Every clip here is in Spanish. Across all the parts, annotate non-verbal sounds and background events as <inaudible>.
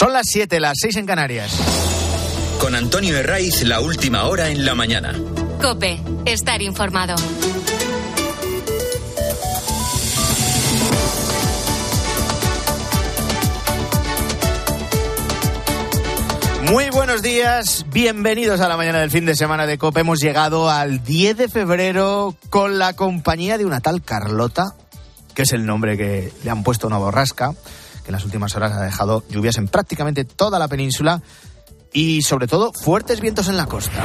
Son las 7, las 6 en Canarias. Con Antonio Herraiz, la última hora en la mañana. Cope, estar informado. Muy buenos días, bienvenidos a la mañana del fin de semana de COPE. Hemos llegado al 10 de febrero con la compañía de una tal Carlota, que es el nombre que le han puesto a una borrasca, en las últimas horas ha dejado lluvias en prácticamente toda la península y sobre todo fuertes vientos en la costa.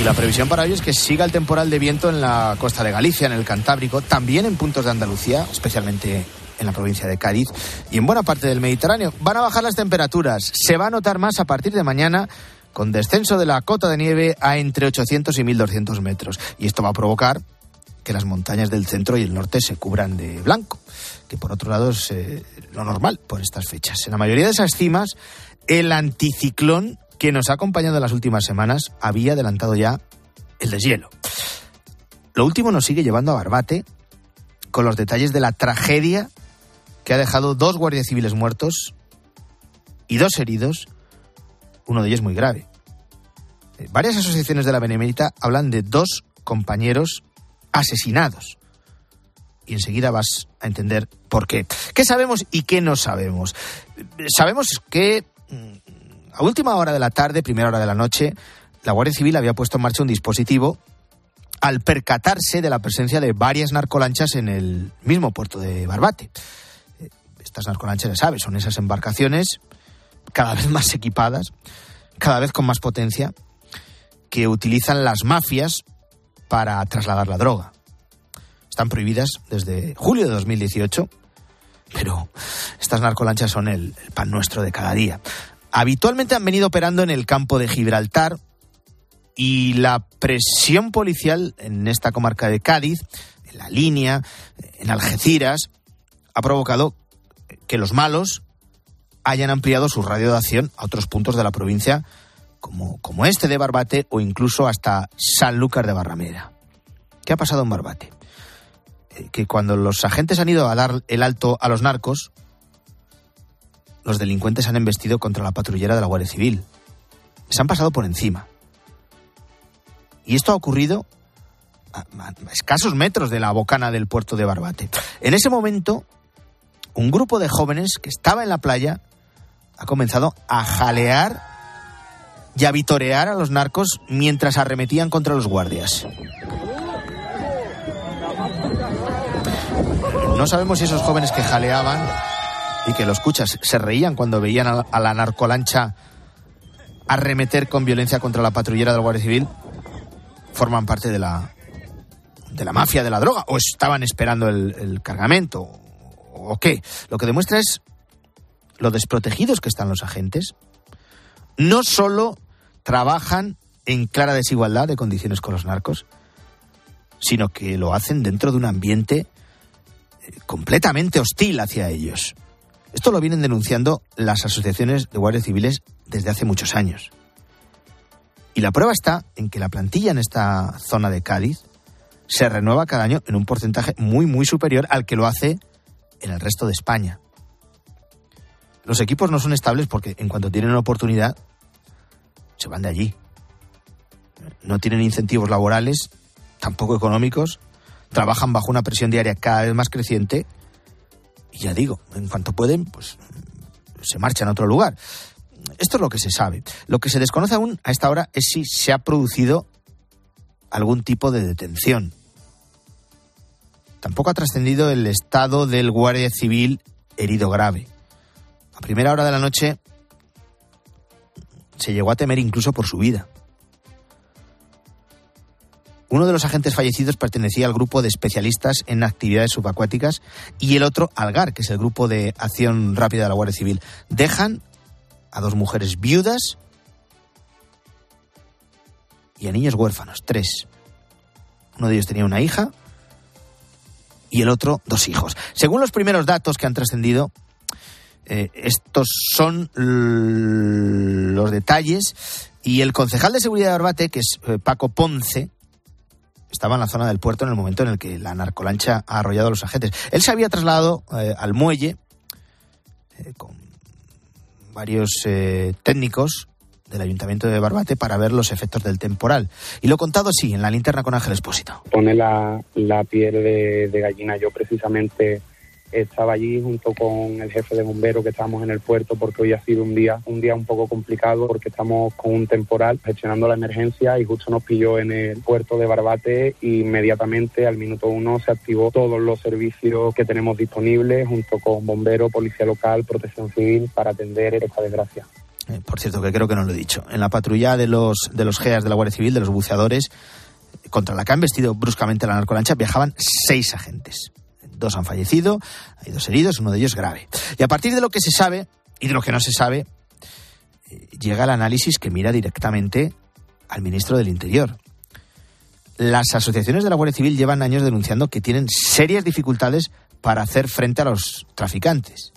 Y la previsión para hoy es que siga el temporal de viento en la costa de Galicia, en el Cantábrico, también en puntos de Andalucía, especialmente en la provincia de Cádiz y en buena parte del Mediterráneo. Van a bajar las temperaturas. Se va a notar más a partir de mañana con descenso de la cota de nieve a entre 800 y 1200 metros. Y esto va a provocar que las montañas del centro y el norte se cubran de blanco, que por otro lado es eh, lo normal por estas fechas. En la mayoría de esas cimas, el anticiclón que nos ha acompañado en las últimas semanas había adelantado ya el deshielo. Lo último nos sigue llevando a Barbate con los detalles de la tragedia que ha dejado dos guardias civiles muertos y dos heridos, uno de ellos muy grave. Eh, varias asociaciones de la Benemérita hablan de dos compañeros asesinados. Y enseguida vas a entender por qué. ¿Qué sabemos y qué no sabemos? Sabemos que mm, a última hora de la tarde, primera hora de la noche, la Guardia Civil había puesto en marcha un dispositivo al percatarse de la presencia de varias narcolanchas en el mismo puerto de Barbate. Estas narcolanchas, ya sabes, son esas embarcaciones cada vez más equipadas, cada vez con más potencia, que utilizan las mafias para trasladar la droga. Están prohibidas desde julio de 2018, pero estas narcolanchas son el, el pan nuestro de cada día. Habitualmente han venido operando en el campo de Gibraltar y la presión policial en esta comarca de Cádiz, en la línea, en Algeciras, ha provocado que los malos hayan ampliado su radio de acción a otros puntos de la provincia, como, como este de Barbate o incluso hasta Sanlúcar de Barrameda. ¿Qué ha pasado en Barbate? Eh, que cuando los agentes han ido a dar el alto a los narcos, los delincuentes han embestido contra la patrullera de la Guardia Civil. Se han pasado por encima. Y esto ha ocurrido a, escasos metros de la bocana del puerto de Barbate. En ese momento, un grupo de jóvenes que estaba en la playa ha comenzado a jalear y a vitorear a los narcos mientras arremetían contra los guardias. No sabemos si esos jóvenes que jaleaban y que lo escuchas se reían cuando veían a la narcolancha arremeter con violencia contra la patrullera del Guardia Civil forman parte de la de la mafia de la droga o estaban esperando el, el cargamento o qué. Lo que demuestra es lo desprotegidos que están los agentes. No solo trabajan en clara desigualdad de condiciones con los narcos, sino que lo hacen dentro de un ambiente eh, completamente hostil hacia ellos. Esto lo vienen denunciando las asociaciones de guardias civiles desde hace muchos años. Y la prueba está en que la plantilla en esta zona de Cádiz se renueva cada año en un porcentaje muy, muy superior al que lo hace en el resto de España. Los equipos no son estables porque en cuanto tienen una oportunidad, se van de allí. No tienen incentivos laborales, tampoco económicos, trabajan bajo una presión diaria cada vez más creciente y ya digo, en cuanto pueden, pues se marchan a otro lugar. Esto es lo que se sabe. Lo que se desconoce aún a esta hora es si se ha producido algún tipo de detención. Tampoco ha trascendido el estado del guardia civil herido grave. A primera hora de la noche se llegó a temer incluso por su vida. Uno de los agentes fallecidos pertenecía al grupo de especialistas en actividades subacuáticas y el otro al GAR, que es el grupo de acción rápida de la Guardia Civil. Dejan a dos mujeres viudas y a niños huérfanos, tres. Uno de ellos tenía una hija y el otro dos hijos. Según los primeros datos que han trascendido, eh, estos son los detalles y el concejal de seguridad de Arbate, que es eh, Paco Ponce, estaba en la zona del puerto en el momento en el que la narcolancha ha arrollado a los agentes. Él se había trasladado eh, al muelle con varios técnicos del Ayuntamiento de Barbate para ver los efectos del temporal. Y lo contado así, en la linterna con Ángel Espósito. Pone la, la piel de gallina. Yo precisamente estaba allí junto con el jefe de bomberos que estábamos en el puerto porque hoy ha sido un día un día un poco complicado porque estamos con un temporal gestionando la emergencia y justo nos pilló en el puerto de Barbate e inmediatamente al minuto uno se activó todos los servicios que tenemos disponibles junto con bomberos, policía local, protección civil para atender esta desgracia. Eh, por cierto, que creo que no lo he dicho. En la patrulla de los, de los GEAS de la Guardia Civil, de los buceadores, contra la que han vestido bruscamente la narcolancha, viajaban seis agentes. Dos han fallecido, hay dos heridos, uno de ellos grave. Y a partir de lo que se sabe y de lo que no se sabe, eh, llega el análisis que mira directamente al ministro del Interior. Las asociaciones de la Guardia Civil llevan años denunciando que tienen serias dificultades para hacer frente a los traficantes.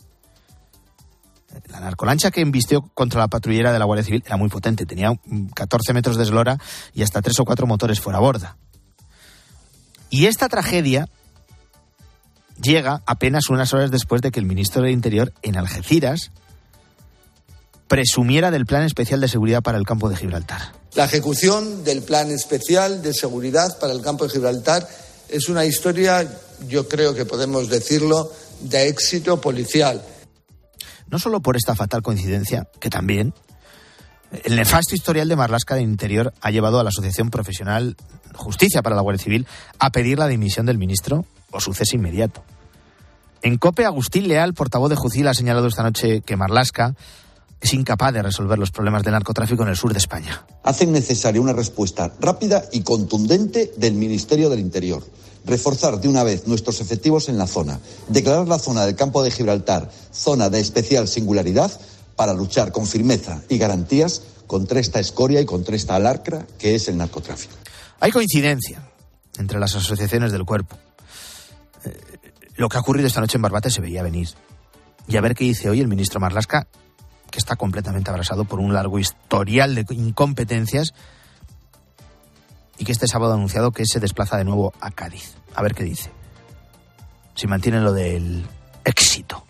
La narcolancha que embistió contra la patrullera de la Guardia Civil era muy potente, tenía 14 metros de eslora y hasta tres o cuatro motores fuera a borda. Y esta tragedia llega apenas unas horas después de que el ministro del Interior en Algeciras presumiera del Plan Especial de Seguridad para el Campo de Gibraltar. La ejecución del Plan Especial de Seguridad para el Campo de Gibraltar es una historia, yo creo que podemos decirlo, de éxito policial no solo por esta fatal coincidencia, que también, el nefasto historial de Marlasca de Interior ha llevado a la Asociación Profesional Justicia para la Guardia Civil a pedir la dimisión del ministro o su cese inmediato. En COPE, Agustín Leal, portavoz de Jucil, ha señalado esta noche que Marlasca es incapaz de resolver los problemas del narcotráfico en el sur de España. Hacen necesaria una respuesta rápida y contundente del Ministerio del Interior reforzar de una vez nuestros efectivos en la zona, declarar la zona del campo de Gibraltar zona de especial singularidad para luchar con firmeza y garantías contra esta escoria y contra esta alarcra que es el narcotráfico. Hay coincidencia entre las asociaciones del cuerpo. Eh, lo que ha ocurrido esta noche en Barbate se veía venir. Y a ver qué dice hoy el ministro Marlasca, que está completamente abrasado por un largo historial de incompetencias y que este sábado ha anunciado que se desplaza de nuevo a Cádiz. A ver qué dice. Si mantiene lo del éxito.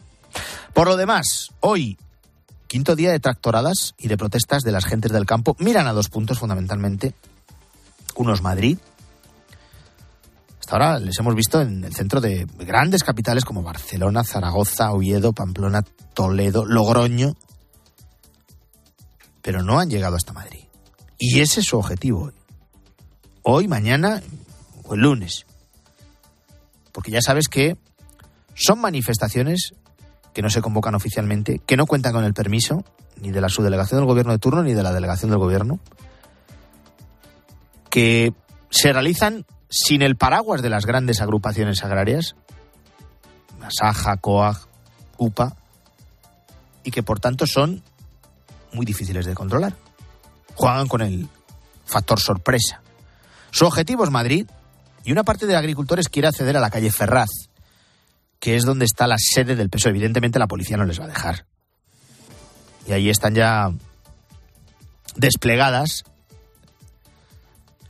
Por lo demás, hoy, quinto día de tractoradas y de protestas de las gentes del campo, miran a dos puntos fundamentalmente. Uno es Madrid. Hasta ahora les hemos visto en el centro de grandes capitales como Barcelona, Zaragoza, Oviedo, Pamplona, Toledo, Logroño. Pero no han llegado hasta Madrid. Y ese es su objetivo hoy mañana o el lunes. Porque ya sabes que son manifestaciones que no se convocan oficialmente, que no cuentan con el permiso ni de la subdelegación del gobierno de turno ni de la delegación del gobierno, que se realizan sin el paraguas de las grandes agrupaciones agrarias, Saja, COAG, UPA, y que por tanto son muy difíciles de controlar. Juegan con el factor sorpresa. Su objetivo es Madrid y una parte de agricultores quiere acceder a la calle Ferraz, que es donde está la sede del peso. Evidentemente la policía no les va a dejar. Y ahí están ya desplegadas,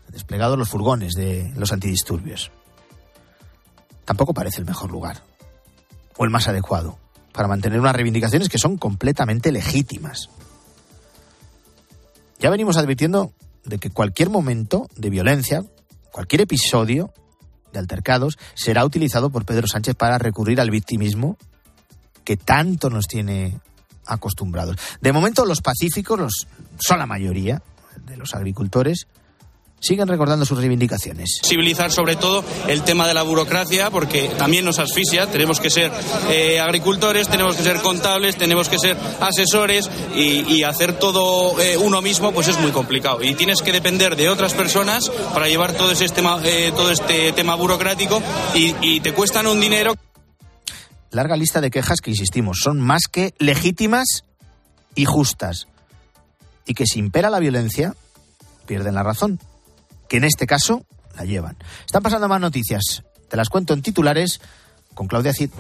desplegados los furgones de los antidisturbios. Tampoco parece el mejor lugar o el más adecuado para mantener unas reivindicaciones que son completamente legítimas. Ya venimos advirtiendo de que cualquier momento de violencia, cualquier episodio de altercados, será utilizado por Pedro Sánchez para recurrir al victimismo que tanto nos tiene acostumbrados. De momento los pacíficos, los, son la mayoría de los agricultores, siguen recordando sus reivindicaciones. Civilizar sobre todo el tema de la burocracia, porque también nos asfixia. Tenemos que ser eh, agricultores, tenemos que ser contables, tenemos que ser asesores y, hacer todo eh, uno mismo, pues es muy complicado. Y tienes que depender de otras personas para llevar todo, ese tema, eh, todo este tema burocrático y, y te cuestan un dinero. Larga lista de quejas que, insistimos, son más que legítimas y justas. Y que si impera la violencia, pierden la razón que en este caso la llevan. Están pasando más noticias. Te las cuento en titulares con Claudia Cid.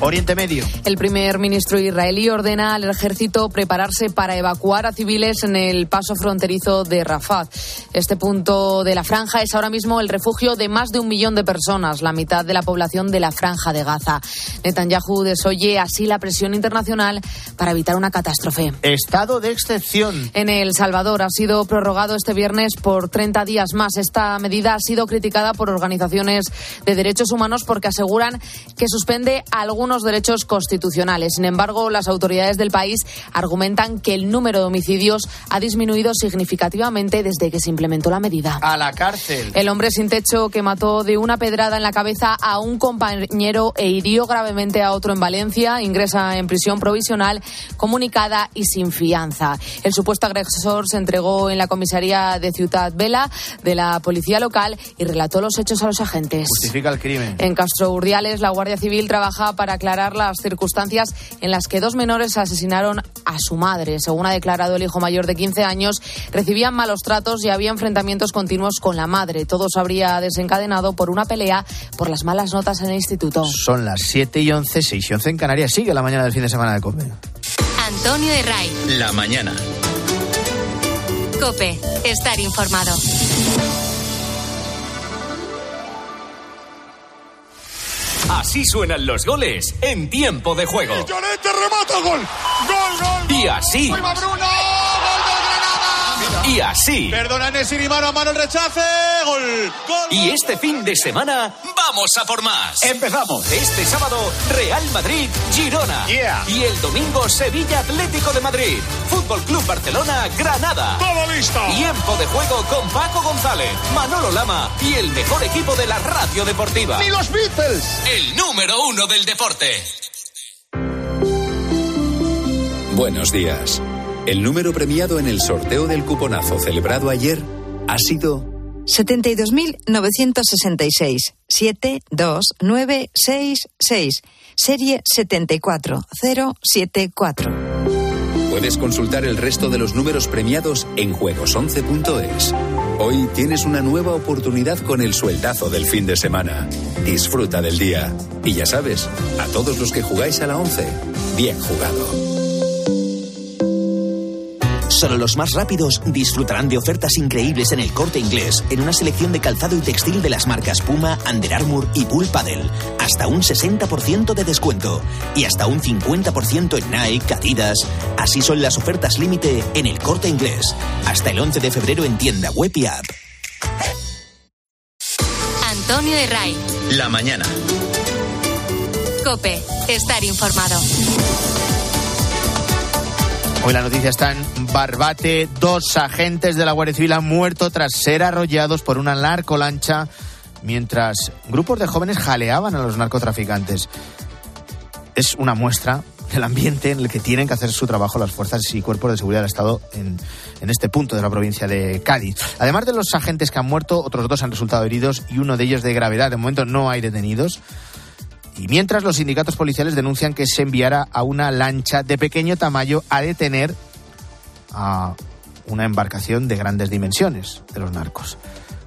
Oriente Medio. El primer ministro israelí ordena al ejército prepararse para evacuar a civiles en el paso fronterizo de Rafat. Este punto de la franja es ahora mismo el refugio de más de un millón de personas, la mitad de la población de la franja de Gaza. Netanyahu desoye así la presión internacional para evitar una catástrofe. Estado de excepción. En El Salvador ha sido prorrogado este viernes por 30 días más. Esta medida ha sido criticada por organizaciones de derechos humanos porque aseguran que suspende algunos derechos constitucionales. Sin embargo, las autoridades del país argumentan que el número de homicidios ha disminuido significativamente desde que se implementó la medida. A la cárcel. El hombre sin techo que mató de una pedrada en la cabeza a un compañero e hirió gravemente a otro en Valencia ingresa en prisión provisional comunicada y sin fianza. El supuesto agresor se entregó en la comisaría de Ciudad Vela de la policía local y relató los hechos a los agentes. Justifica el crimen. En Castro Urdiales, la Guardia Civil trabaja para aclarar las circunstancias en las que dos menores asesinaron a su madre. Según ha declarado el hijo mayor de 15 años, recibían malos tratos y había enfrentamientos continuos con la madre. Todo se habría desencadenado por una pelea por las malas notas en el instituto. Son las 7 y 11, 6 y 11 en Canarias. Sigue la mañana del fin de semana de COPE. Antonio de Ray. La mañana. Cope, estar informado. Así suenan los goles en tiempo de juego. Llorente remata gol. Gol, gol. Y así. Bruno, gol. Y así. Perdona Nesiri, mano a mano el rechace. Gol. Gol. Y este fin de semana vamos a por más. Empezamos este sábado Real Madrid Girona. Yeah. Y el domingo Sevilla Atlético de Madrid. Fútbol Club Barcelona Granada. Todo listo. Tiempo de juego con Paco González, Manolo Lama y el mejor equipo de la radio deportiva. Ni los Beatles. El número uno del deporte. Buenos días. El número premiado en el sorteo del cuponazo celebrado ayer ha sido 72.966. 72966. Serie 74074. Puedes consultar el resto de los números premiados en juegos11.es. Hoy tienes una nueva oportunidad con el sueldazo del fin de semana. Disfruta del día. Y ya sabes, a todos los que jugáis a la 11, bien jugado. Solo los más rápidos disfrutarán de ofertas increíbles en el corte inglés, en una selección de calzado y textil de las marcas Puma, Under Armour y Bull Paddle. Hasta un 60% de descuento. Y hasta un 50% en Nike, Adidas. Así son las ofertas límite en el corte inglés. Hasta el 11 de febrero en tienda web y app. Antonio de Ray. La mañana. Cope, estar informado. Hoy la noticia está en Barbate. Dos agentes de la Guardia Civil han muerto tras ser arrollados por una narcolancha mientras grupos de jóvenes jaleaban a los narcotraficantes. Es una muestra del ambiente en el que tienen que hacer su trabajo las fuerzas y cuerpos de seguridad del Estado en, en este punto de la provincia de Cádiz. Además de los agentes que han muerto, otros dos han resultado heridos y uno de ellos de gravedad. De momento no hay detenidos. Y mientras los sindicatos policiales denuncian que se enviará a una lancha de pequeño tamaño a detener a una embarcación de grandes dimensiones de los narcos.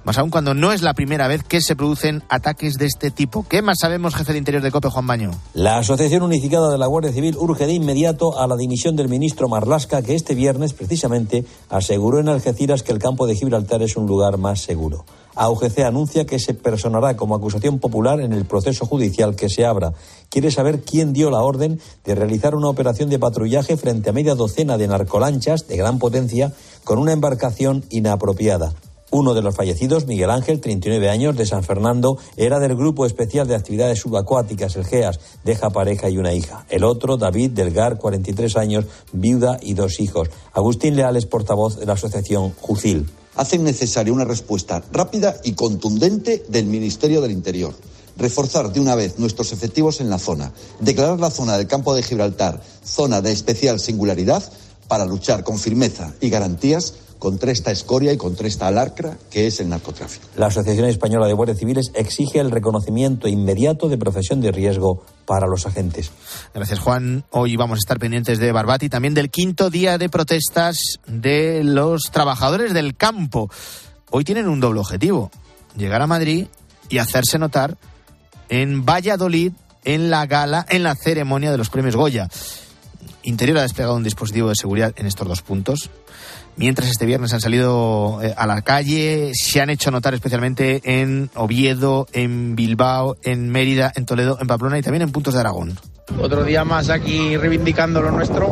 Más aún cuando no es la primera vez que se producen ataques de este tipo. ¿Qué más sabemos, jefe de Interior de COPE, Juan Baño? La Asociación Unificada de la Guardia Civil urge de inmediato a la dimisión del ministro Marlasca, que este viernes, precisamente, aseguró en Algeciras que el campo de Gibraltar es un lugar más seguro. AUGC anuncia que se personará como acusación popular en el proceso judicial que se abra. Quiere saber quién dio la orden de realizar una operación de patrullaje frente a media docena de narcolanchas de gran potencia con una embarcación inapropiada. Uno de los fallecidos, Miguel Ángel, 39 años, de San Fernando, era del Grupo Especial de Actividades Subacuáticas, el GEAS, deja pareja y una hija. El otro, David Delgar, 43 años, viuda y dos hijos. Agustín Leal es portavoz de la asociación Jucil. Hacen necesaria una respuesta rápida y contundente del Ministerio del Interior. Reforzar de una vez nuestros efectivos en la zona. Declarar la zona del campo de Gibraltar zona de especial singularidad para luchar con firmeza y garantías contra esta escoria y contra esta lacra que es el narcotráfico. La Asociación Española de Guardias Civiles exige el reconocimiento inmediato de profesión de riesgo para los agentes. Gracias, Juan. Hoy vamos a estar pendientes de Barbati y también del quinto día de protestas de los trabajadores del campo. Hoy tienen un doble objetivo, llegar a Madrid y hacerse notar en Valladolid en la gala, en la ceremonia de los premios Goya. Interior ha desplegado un dispositivo de seguridad en estos dos puntos. Mientras este viernes han salido eh, a la calle, se han hecho notar especialmente en Oviedo, en Bilbao, en Mérida, en Toledo, en Pamplona y también en puntos de Aragón. Otro día más aquí reivindicando lo nuestro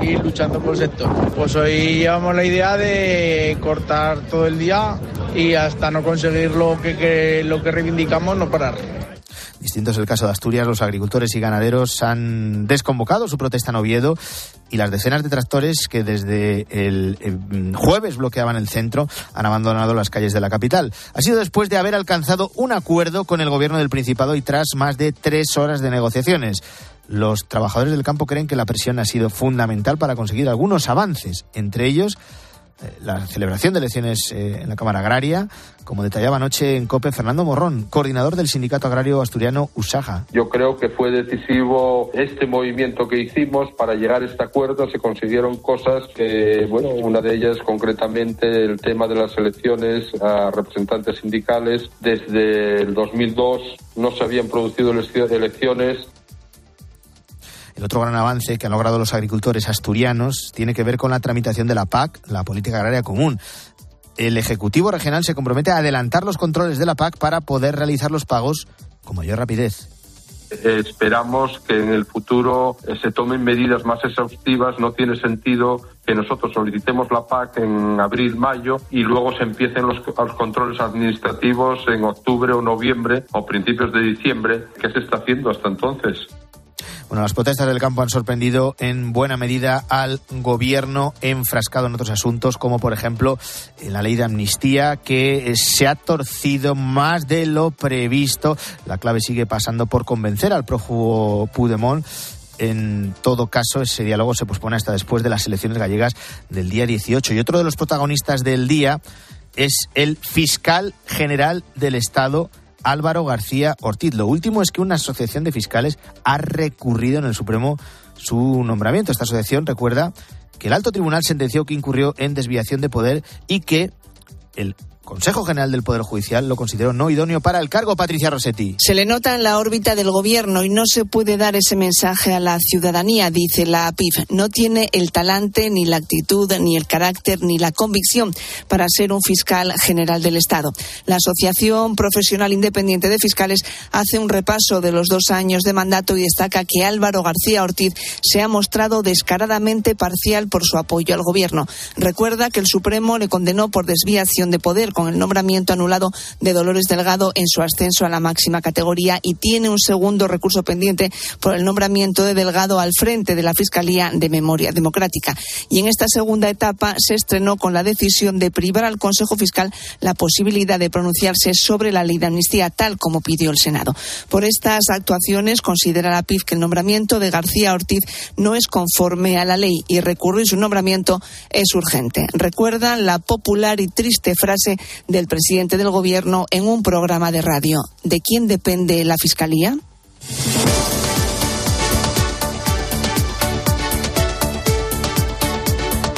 y luchando por el sector. Pues hoy llevamos la idea de cortar todo el día y hasta no conseguir lo que, que lo que reivindicamos, no parar. Distinto es el caso de Asturias, los agricultores y ganaderos han desconvocado su protesta en Oviedo y las decenas de tractores que desde el eh, jueves bloqueaban el centro han abandonado las calles de la capital. Ha sido después de haber alcanzado un acuerdo con el gobierno del Principado y tras más de tres horas de negociaciones. Los trabajadores del campo creen que la presión ha sido fundamental para conseguir algunos avances, entre ellos la celebración de elecciones eh, en la Cámara Agraria, como detallaba anoche en COPE Fernando Morrón, coordinador del Sindicato Agrario Asturiano USAJA. Yo creo que fue decisivo este movimiento que hicimos para llegar a este acuerdo. Se consiguieron cosas que, bueno, una de ellas concretamente el tema de las elecciones a representantes sindicales. Desde el 2002 no se habían producido elecciones el otro gran avance que han logrado los agricultores asturianos tiene que ver con la tramitación de la PAC, la Política Agraria Común. El Ejecutivo Regional se compromete a adelantar los controles de la PAC para poder realizar los pagos con mayor rapidez. Esperamos que en el futuro eh, se tomen medidas más exhaustivas. No tiene sentido que nosotros solicitemos la PAC en abril, mayo y luego se empiecen los, los, controles administrativos en octubre o noviembre o principios de diciembre. ¿Qué se está haciendo hasta entonces? Bueno, las protestas del campo han sorprendido en buena medida al gobierno enfrascado en otros asuntos, como por ejemplo la ley de amnistía, que se ha torcido más de lo previsto. La clave sigue pasando por convencer al prófugo Puigdemont en todo caso, ese diálogo se pospone hasta después de las elecciones gallegas del día 18. Y otro de los protagonistas del día es el fiscal general del Estado, Álvaro García Ortiz. Lo último es que una asociación de fiscales ha recurrido en el Supremo su nombramiento. Esta asociación recuerda que el alto tribunal sentenció que incurrió en desviación de poder y que el Consejo General del Poder Judicial lo consideró no idóneo para el cargo, Patricia Rossetti. Se le nota en la órbita del gobierno y no se puede dar ese mensaje a la ciudadanía, dice la APIF. No tiene el talante, ni la actitud, ni el carácter, ni la convicción para ser un fiscal general del Estado. La Asociación Profesional Independiente de Fiscales hace un repaso de los dos años de mandato y destaca que Álvaro García Ortiz se ha mostrado descaradamente parcial por su apoyo al gobierno. Recuerda que el Supremo le condenó por desviación de poder con el nombramiento anulado de Dolores Delgado en su ascenso a la máxima categoría y tiene un segundo recurso pendiente por el nombramiento de Delgado al frente de la Fiscalía de Memoria Democrática. Y en esta segunda etapa se estrenó con la decisión de privar al Consejo Fiscal la posibilidad de pronunciarse sobre la ley de amnistía, tal como pidió el Senado. Por estas actuaciones, considera la PIF que el nombramiento de García Ortiz no es conforme a la ley y recurrir su nombramiento es urgente. Recuerdan la popular y triste frase del presidente del Gobierno en un programa de radio. ¿De quién depende la Fiscalía?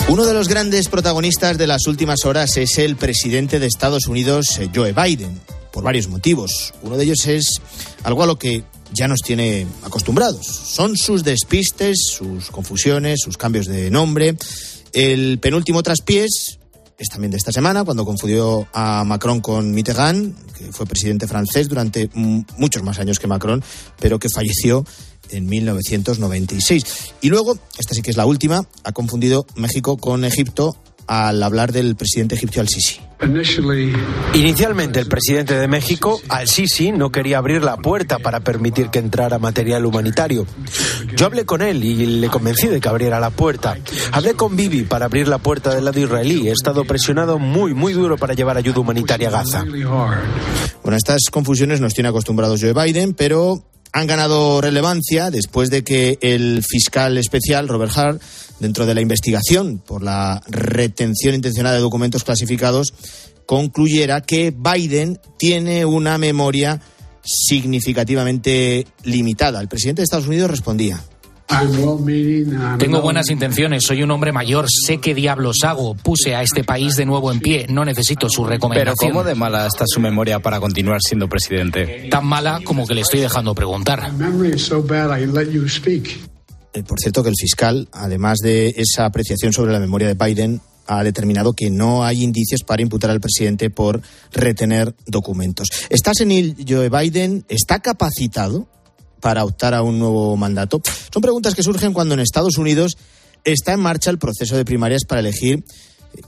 Uno de los grandes protagonistas de las últimas horas es el presidente de Estados Unidos, eh, Joe Biden, por varios motivos. Uno de ellos es algo a lo que ya nos tiene acostumbrados. Son sus despistes, sus confusiones, sus cambios de nombre. El penúltimo traspiés es también de esta semana, cuando confundió a Macron con Mitterrand, que fue presidente francés durante muchos más años que Macron, pero que falleció en 1996. Y luego, esta sí que es la última, ha confundido México con Egipto al hablar del presidente egipcio al-Sisi. Inicialmente, el presidente de México, al-Sisi, no quería abrir la puerta para permitir que entrara material humanitario. Yo hablé con él y le convencí de que abriera la puerta. Hablé con Bibi para abrir la puerta del lado israelí. He estado presionado muy, muy duro para llevar ayuda humanitaria a Gaza. Bueno, estas confusiones nos tiene acostumbrados Joe Biden, pero han ganado relevancia después de que el fiscal especial, Robert Hart, dentro de la investigación por la retención intencionada de documentos clasificados, concluyera que Biden tiene una memoria significativamente limitada. El presidente de Estados Unidos respondía. Tengo buenas intenciones, soy un hombre mayor, sé qué diablos hago. Puse a este país de nuevo en pie, no necesito su recomendación. Pero ¿cómo de mala está su memoria para continuar siendo presidente? Tan mala como que le estoy dejando preguntar. Eh, por cierto, que el fiscal, además de esa apreciación sobre la memoria de Biden, ha determinado que no hay indicios para imputar al presidente por retener documentos. ¿Está senil Joe Biden? ¿Está capacitado para optar a un nuevo mandato? Son preguntas que surgen cuando en Estados Unidos está en marcha el proceso de primarias para elegir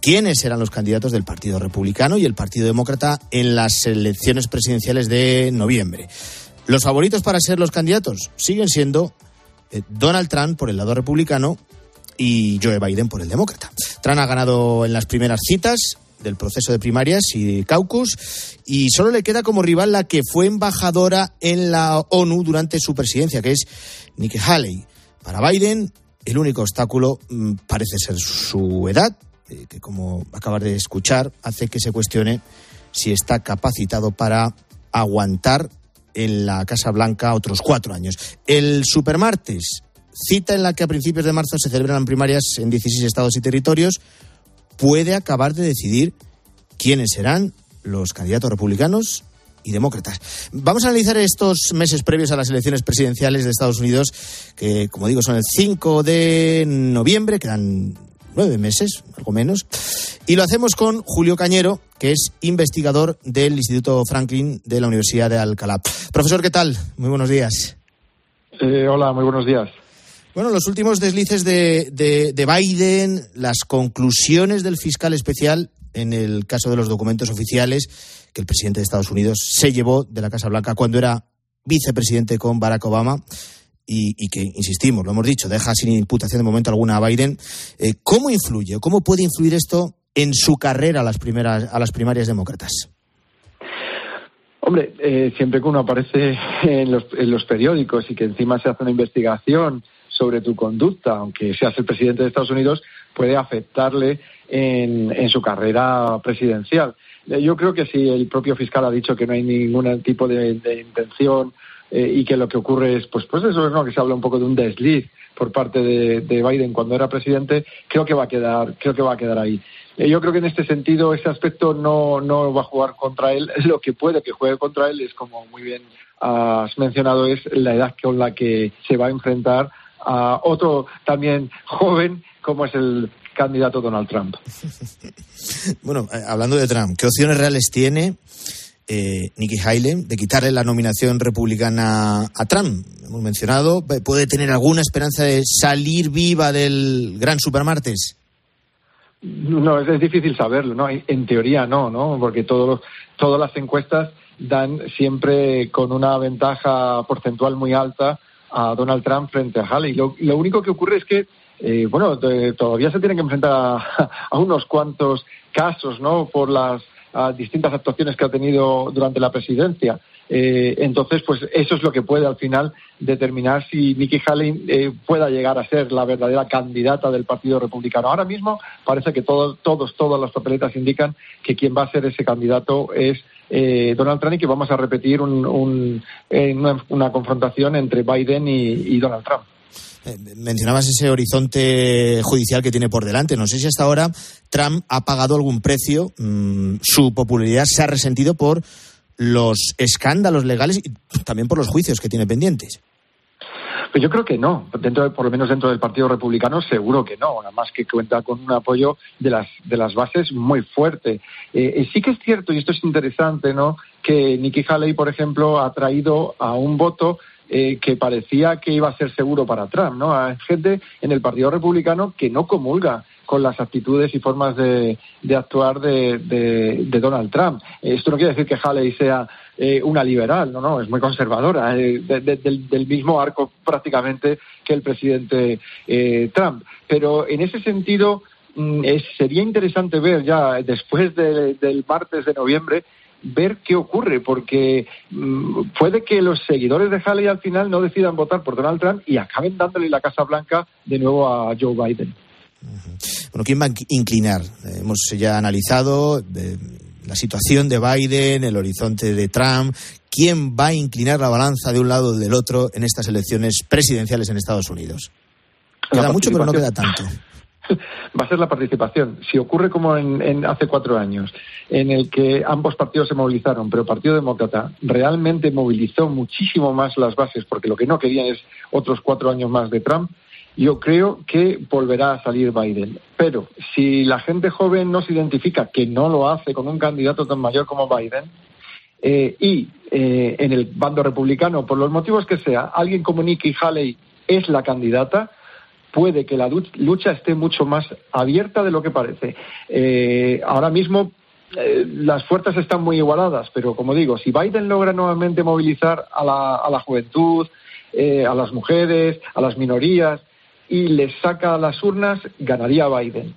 quiénes serán los candidatos del Partido Republicano y el Partido Demócrata en las elecciones presidenciales de noviembre. Los favoritos para ser los candidatos siguen siendo Donald Trump por el lado republicano y Joe Biden por el demócrata. Trump ha ganado en las primeras citas del proceso de primarias y caucus y solo le queda como rival la que fue embajadora en la ONU durante su presidencia, que es Nikki Haley. Para Biden, el único obstáculo mm, parece ser su edad, eh, que como acabas de escuchar, hace que se cuestione si está capacitado para aguantar en la Casa Blanca otros cuatro años. El supermartes, cita en la que a principios de marzo se celebran primarias en 16 estados y territorios, puede acabar de decidir quiénes serán los candidatos republicanos y demócratas. Vamos a analizar estos meses previos a las elecciones presidenciales de Estados Unidos, que como digo son el 5 de noviembre, quedan nueve meses, algo menos. Y lo hacemos con Julio Cañero, que es investigador del Instituto Franklin de la Universidad de Alcalá. Profesor, ¿qué tal? Muy buenos días. Eh, hola, muy buenos días. Bueno, los últimos deslices de, de, Biden, las conclusiones del fiscal especial en el caso de los documentos oficiales que el presidente de Estados Unidos se llevó de la Casa Blanca cuando era vicepresidente con Barack Obama y, que, insistimos, lo hemos dicho, deja sin imputación de momento alguna a Biden. Eh, ¿Cómo influye, cómo puede influir esto en su carrera a las, primeras, a las primarias demócratas? Hombre, eh, siempre que uno aparece en los, en los periódicos y que encima se hace una investigación sobre tu conducta, aunque seas el presidente de Estados Unidos, puede afectarle en, en su carrera presidencial. Eh, yo creo que si el propio fiscal ha dicho que no hay ningún tipo de, intención eh, y que lo que ocurre es, pues, pues eso es ¿no? que se habla un poco de un desliz por parte de, Biden cuando era presidente, creo que va a quedar, creo que va a quedar ahí. Eh, yo creo que en este sentido ese aspecto no, no va a jugar contra él. <laughs> Lo que puede que juegue contra él es, como muy bien has mencionado, es la edad con la que se va a enfrentar a otro también joven como es el candidato Donald Trump. <laughs> bueno, eh, hablando de Trump, ¿qué opciones reales tiene eh, Nikki Haley de quitarle la nominación republicana a Trump? Hemos mencionado, ¿puede tener alguna esperanza de salir viva del gran supermartes? No, es, difícil saberlo, ¿no? En teoría no, ¿no? Porque todos todas las encuestas dan siempre con una ventaja porcentual muy alta a Donald Trump frente a Haley. Lo, único que ocurre es que, eh, bueno, todavía se tienen que enfrentar <laughs> a, unos cuantos casos, ¿no? Por las distintas actuaciones que ha tenido durante la presidencia. Eh, entonces, pues eso es lo que puede al final determinar si Nikki Haley eh, pueda llegar a ser la verdadera candidata del Partido Republicano. Ahora mismo parece que todos, todos, todas las papeletas indican que quien va a ser ese candidato es eh, Donald Trump y que vamos a repetir eh, una, confrontación entre Biden y, Donald Trump. Eh, mencionabas ese horizonte judicial que tiene por delante. No sé si hasta ahora Trump ha pagado algún precio. Mm, su popularidad se ha resentido por los escándalos legales y también por los juicios que tiene pendientes. Pues yo creo que no. Dentro, por lo menos dentro del Partido Republicano, seguro que no. Nada más que cuenta con un apoyo de las, de las bases muy fuerte. Eh, sí que es cierto, y esto es interesante, ¿no? Que Nikki Haley, por ejemplo, ha traído a un voto eh, que parecía que iba a ser seguro para Trump, ¿no? Hay gente en el Partido Republicano que no comulga con las actitudes y formas de, actuar de, Donald Trump. Esto no quiere decir que Haley sea eh, una liberal, no, no, es muy conservadora, eh, del, mismo arco prácticamente que el presidente eh, Trump. Pero en ese sentido, mm, sería interesante ver ya después del martes de noviembre ver qué ocurre, porque mm, puede que los seguidores de Haley al final no decidan votar por Donald Trump y acaben dándole la Casa Blanca de nuevo a Joe Biden. Bueno, ¿quién va a inclinar? hemos ya analizado la situación de Biden, el horizonte de Trump. quién va a inclinar la balanza de un lado o del otro en estas elecciones presidenciales en Estados Unidos. Queda mucho, pero no queda tanto. <laughs> Va a ser la participación. Si ocurre como en, hace cuatro años, en el que ambos partidos se movilizaron, pero el Partido Demócrata realmente movilizó muchísimo más las bases, porque lo que no querían es otros cuatro años más de Trump, yo creo que volverá a salir Biden. Pero si la gente joven no se identifica, que no lo hace con un candidato tan mayor como Biden, eh, y eh, en el bando republicano, por los motivos que sea, alguien como Nikki Haley es la candidata, puede que la lucha esté mucho más abierta de lo que parece. Eh, ahora mismo las fuerzas están muy igualadas, pero como digo, si Biden logra nuevamente movilizar a la, juventud, a las mujeres, a las minorías, y le saca a las urnas, ganaría Biden.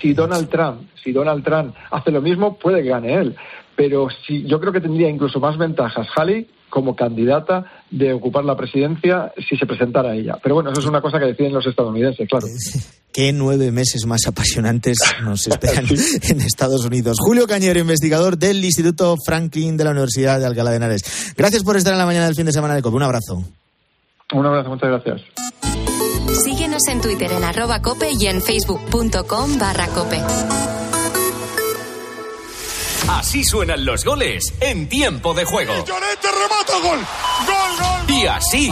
Si Donald Trump, si Donald Trump hace lo mismo, puede que gane él. Pero si, yo creo que tendría incluso más ventajas Haley como candidata de ocupar la presidencia si se presentara ella. Pero bueno, eso es una cosa que deciden los estadounidenses, claro. <laughs> Qué nueve meses más apasionantes nos esperan <laughs> en Estados Unidos. Julio Cañero, investigador del Instituto Franklin de la Universidad de Alcalá de Henares. Gracias por estar en la mañana del fin de semana de COPE. Un abrazo. Un abrazo, muchas gracias. Síguenos en Twitter en arroba cope y en facebook.com barra cope. Así suenan los goles en tiempo de juego. Y remata, gol. Gol, gol. Y así.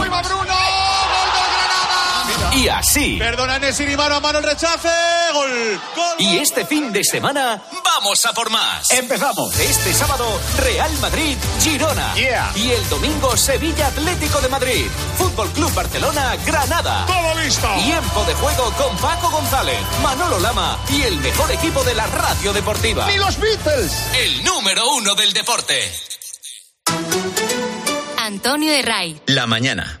Y así. Perdona, Nesiri, mano a mano el rechace. Gol. Gol. Y este fin de semana vamos a por más. Empezamos. Este sábado, Real Madrid, Girona. Yeah. Y el domingo, Sevilla Atlético de Madrid. Fútbol Club Barcelona, Granada. Todo listo. Tiempo de juego con Paco González, Manolo Lama y el mejor equipo de la radio deportiva. ¡Ni los Beatles! El número uno del deporte. Antonio de Ray. La mañana.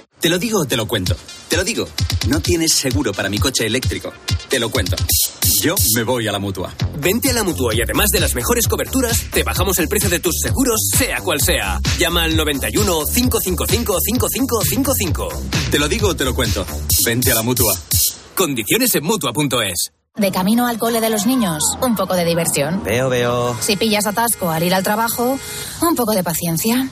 Te lo digo o te lo cuento. Te lo digo. No tienes seguro para mi coche eléctrico. Te lo cuento. Yo me voy a la mutua. Vente a la mutua y además de las mejores coberturas, te bajamos el precio de tus seguros, sea cual sea. Llama al 91 555 5555. Te lo digo o te lo cuento. Vente a la mutua. Condiciones en mutua.es. De camino al cole de los niños, un poco de diversión. Veo, veo. Si pillas atasco al ir al trabajo, un poco de paciencia.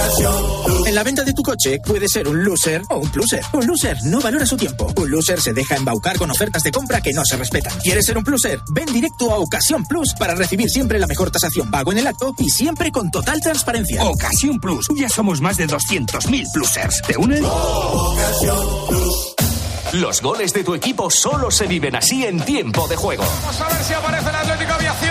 En la venta de tu coche puede ser un loser o un pluser. Un loser no valora su tiempo. Un loser se deja embaucar con ofertas de compra que no se respetan. ¿Quieres ser un pluser? Ven directo a Ocasión Plus para recibir siempre la mejor tasación pago en el acto y siempre con total transparencia. Ocasión Plus. Ya somos más de 200.000 plusers. ¿Te unes? Los goles de tu equipo solo se viven así en tiempo de juego. Vamos a ver si aparece el Atlético Aviación.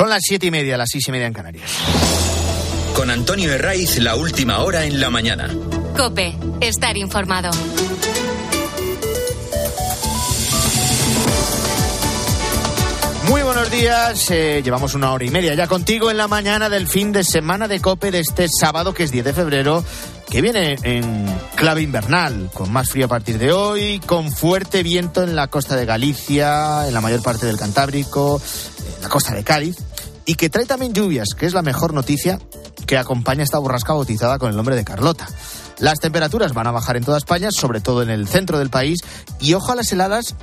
Son las siete y media, las seis y media en Canarias. Con Antonio Herraiz, la última hora en la mañana. Cope, estar informado. Muy buenos días, eh, llevamos una hora y media ya contigo en la mañana del fin de semana de Cope de este sábado que es 10 de febrero, que viene en clave invernal, con más frío a partir de hoy, con fuerte viento en la costa de Galicia, en la mayor parte del Cantábrico, en la costa de Cádiz, y que trae también lluvias, que es la mejor noticia que acompaña esta borrasca bautizada con el nombre de Carlota. Las temperaturas van a bajar en toda España, sobre todo en el centro del país, y ojo a las heladas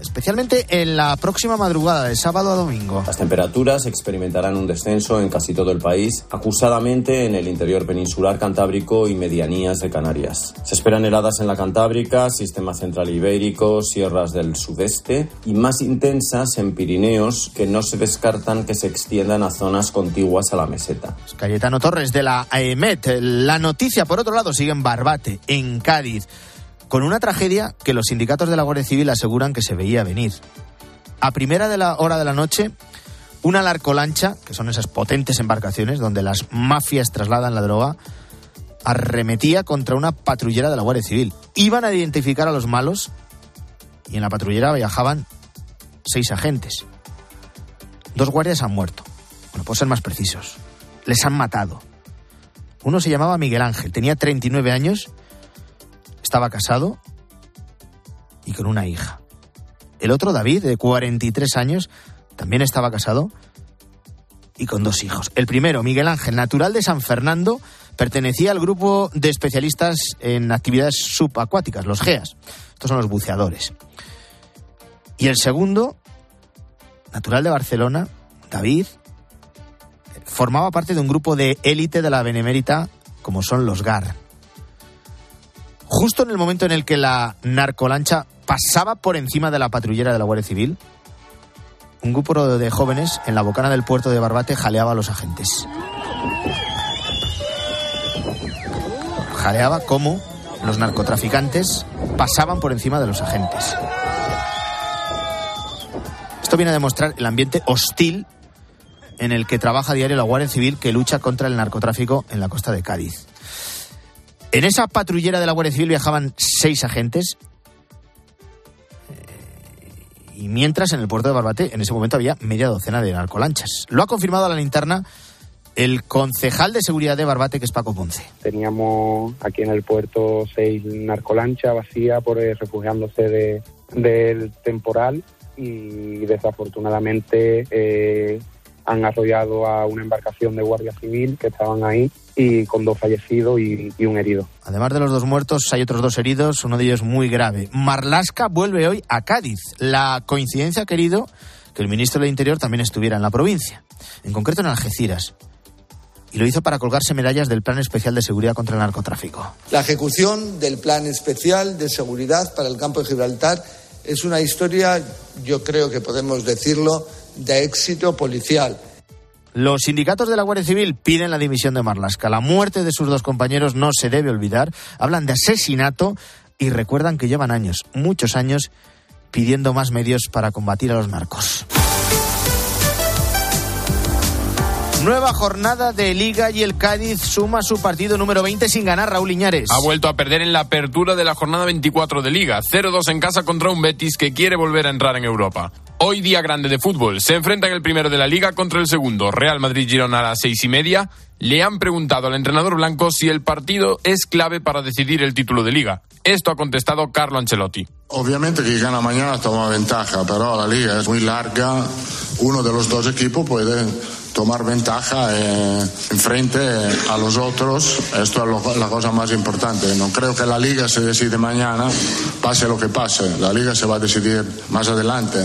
especialmente en la próxima madrugada de sábado a domingo. Las temperaturas experimentarán un descenso en casi todo el país, acusadamente en el interior peninsular cantábrico y medianías de Canarias. Se esperan heladas en la Cantábrica, sistema central ibérico, sierras del sudeste y más intensas en Pirineos que no se descartan que se extiendan a zonas contiguas a la meseta. Cayetano Torres de la AEMET. La noticia, por otro lado, sigue en Barbate, en Cádiz con una tragedia que los sindicatos de la Guardia Civil aseguran que se veía venir. A primera de la hora de la noche, una larcolancha, que son esas potentes embarcaciones donde las mafias trasladan la droga, arremetía contra una patrullera de la Guardia Civil. Iban a identificar a los malos y en la patrullera viajaban seis agentes. Dos guardias han muerto. Bueno, puedo ser más precisos. Les han matado. Uno se llamaba Miguel Ángel, tenía 39 años estaba casado y con una hija. El otro, David, de 43 años, también estaba casado y con dos hijos. El primero, Miguel Ángel, natural de San Fernando, pertenecía al grupo de especialistas en actividades subacuáticas, los GEAS. Estos son los buceadores. Y el segundo, natural de Barcelona, David, formaba parte de un grupo de élite de la Benemérita, como son los GAR. Justo en el momento en el que la narcolancha pasaba por encima de la patrullera de la Guardia Civil, un grupo de jóvenes en la bocana del puerto de Barbate jaleaba a los agentes. Jaleaba como los narcotraficantes pasaban por encima de los agentes. Esto viene a demostrar el ambiente hostil en el que trabaja diario la Guardia Civil que lucha contra el narcotráfico en la costa de Cádiz. En esa patrullera de la Guardia Civil viajaban seis agentes. Eh, y mientras en el puerto de Barbate, en ese momento había media docena de narcolanchas. Lo ha confirmado a la linterna el concejal de seguridad de Barbate, que es Paco Ponce. Teníamos aquí en el puerto seis narcolanchas vacías por eh, refugiándose de, del temporal y desafortunadamente eh, han arrollado a una embarcación de Guardia Civil que estaban ahí y con dos fallecidos y, y, un herido. Además de los dos muertos, hay otros dos heridos, uno de ellos muy grave. Marlasca vuelve hoy a Cádiz. La coincidencia ha querido que el ministro del Interior también estuviera en la provincia, en concreto en Algeciras. Y lo hizo para colgarse medallas del Plan Especial de Seguridad contra el Narcotráfico. La ejecución del Plan Especial de Seguridad para el Campo de Gibraltar es una historia, yo creo que podemos decirlo, de éxito policial. Los sindicatos de la Guardia Civil piden la dimisión de Marlasca. La muerte de sus dos compañeros no se debe olvidar. Hablan de asesinato y recuerdan que llevan años, muchos años, pidiendo más medios para combatir a los narcos. Nueva jornada de Liga y el Cádiz suma su partido número 20 sin ganar Raúl Iñares. Ha vuelto a perder en la apertura de la jornada 24 de Liga. 0-2 en casa contra un Betis que quiere volver a entrar en Europa. Hoy día grande de fútbol. Se enfrentan el primero de la Liga contra el segundo. Real Madrid-Girona a las seis y media. Le han preguntado al entrenador blanco si el partido es clave para decidir el título de Liga. Esto ha contestado Carlo Ancelotti. Obviamente que gana mañana toma ventaja, pero la liga es muy larga. Uno de los dos equipos puede tomar ventaja eh, en frente a los otros. Esto es la cosa más importante. No creo que la liga se decide mañana, pase lo que pase. La liga se va a decidir más adelante.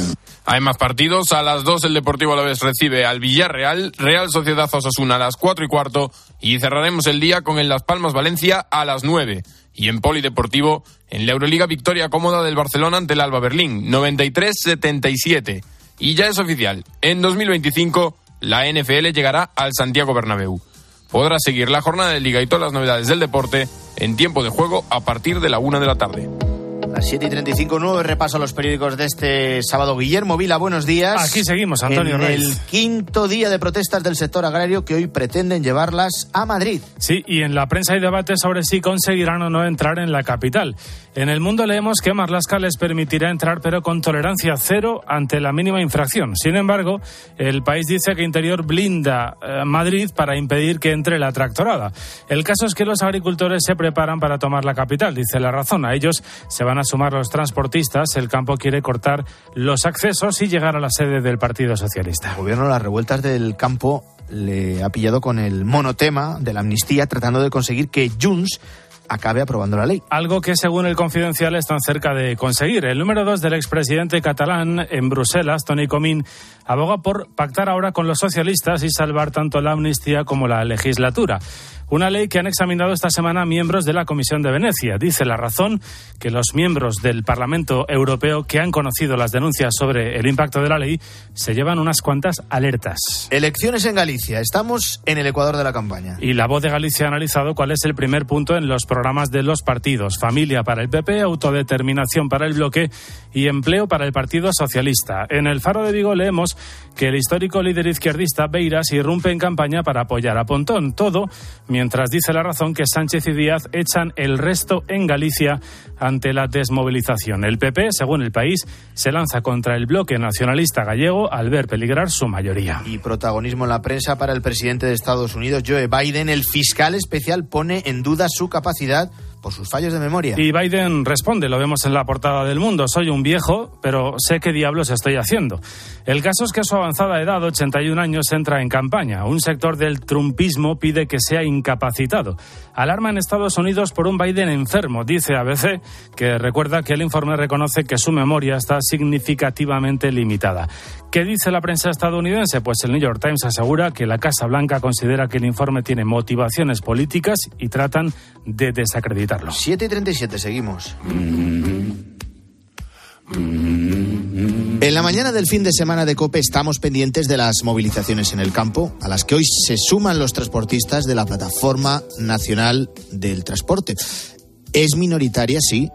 Hay más partidos. A las 2 el Deportivo a la vez recibe al Villarreal, Real Sociedad Osasuna a las 4 y cuarto y cerraremos el día con el Las Palmas Valencia a las 9. Y en Polideportivo, en la Euroliga victoria cómoda del Barcelona ante el Alba Berlín, 93-77. Y ya es oficial, en 2025 la NFL llegará al Santiago Bernabéu. Podrá seguir la jornada de liga y todas las novedades del deporte en tiempo de juego a partir de la una de la tarde. Las 7 y 35, nuevo repaso a los periódicos de este sábado. Guillermo Vila, buenos días. Aquí seguimos, Antonio en el quinto día de protestas del sector agrario que hoy pretenden llevarlas a Madrid. Sí, y en la prensa hay debate sobre si conseguirán o no entrar en la capital. En el mundo leemos que Marlaska les permitirá entrar, pero con tolerancia cero ante la mínima infracción. Sin embargo, el país dice que Interior blinda eh, Madrid para impedir que entre la tractorada. El caso es que los agricultores se preparan para tomar la capital, dice la razón. A ellos se van a sumar los transportistas, el campo quiere cortar los accesos y llegar a la sede del Partido Socialista. El gobierno, las revueltas del campo le ha pillado con el monotema de la amnistía, tratando de conseguir que Junts acabe aprobando la ley. Algo que, según el Confidencial, están cerca de conseguir. El número dos del expresidente catalán en Bruselas, Tony Comín, aboga por pactar ahora con los socialistas y salvar tanto la amnistía como la legislatura. Una ley que han examinado esta semana miembros de la Comisión de Venecia. Dice la razón que los miembros del Parlamento Europeo que han conocido las denuncias sobre el impacto de la ley se llevan unas cuantas alertas. Elecciones en Galicia. Estamos en el Ecuador de la campaña. Y la voz de Galicia ha analizado cuál es el primer punto en los programas de los partidos. Familia para el PP, autodeterminación para el bloque y empleo para el Partido Socialista. En el Faro de Vigo leemos que el histórico líder izquierdista Beiras irrumpe en campaña para apoyar a Pontón. Todo mientras dice la razón que Sánchez y Díaz echan el resto en Galicia ante la desmovilización. El PP, según el país, se lanza contra el bloque nacionalista gallego al ver peligrar su mayoría. Y protagonismo en la prensa para el presidente de Estados Unidos, Joe Biden. El fiscal especial pone en duda su capacidad por sus fallos de memoria. Y Biden responde, lo vemos en la portada del mundo, soy un viejo, pero sé qué diablos estoy haciendo. El caso es que a su avanzada edad, 81 años, entra en campaña. Un sector del trumpismo pide que sea incapacitado. Alarma en Estados Unidos por un Biden enfermo, dice ABC, que recuerda que el informe reconoce que su memoria está significativamente limitada. ¿Qué dice la prensa estadounidense? Pues el New York Times asegura que la Casa Blanca considera que el informe tiene motivaciones políticas y tratan de desacreditarlo. 7 y 37, seguimos. En la mañana del fin de semana de COPE estamos pendientes de las movilizaciones en el campo, a las que hoy se suman los transportistas de la Plataforma Nacional del Transporte. Es minoritaria, sí,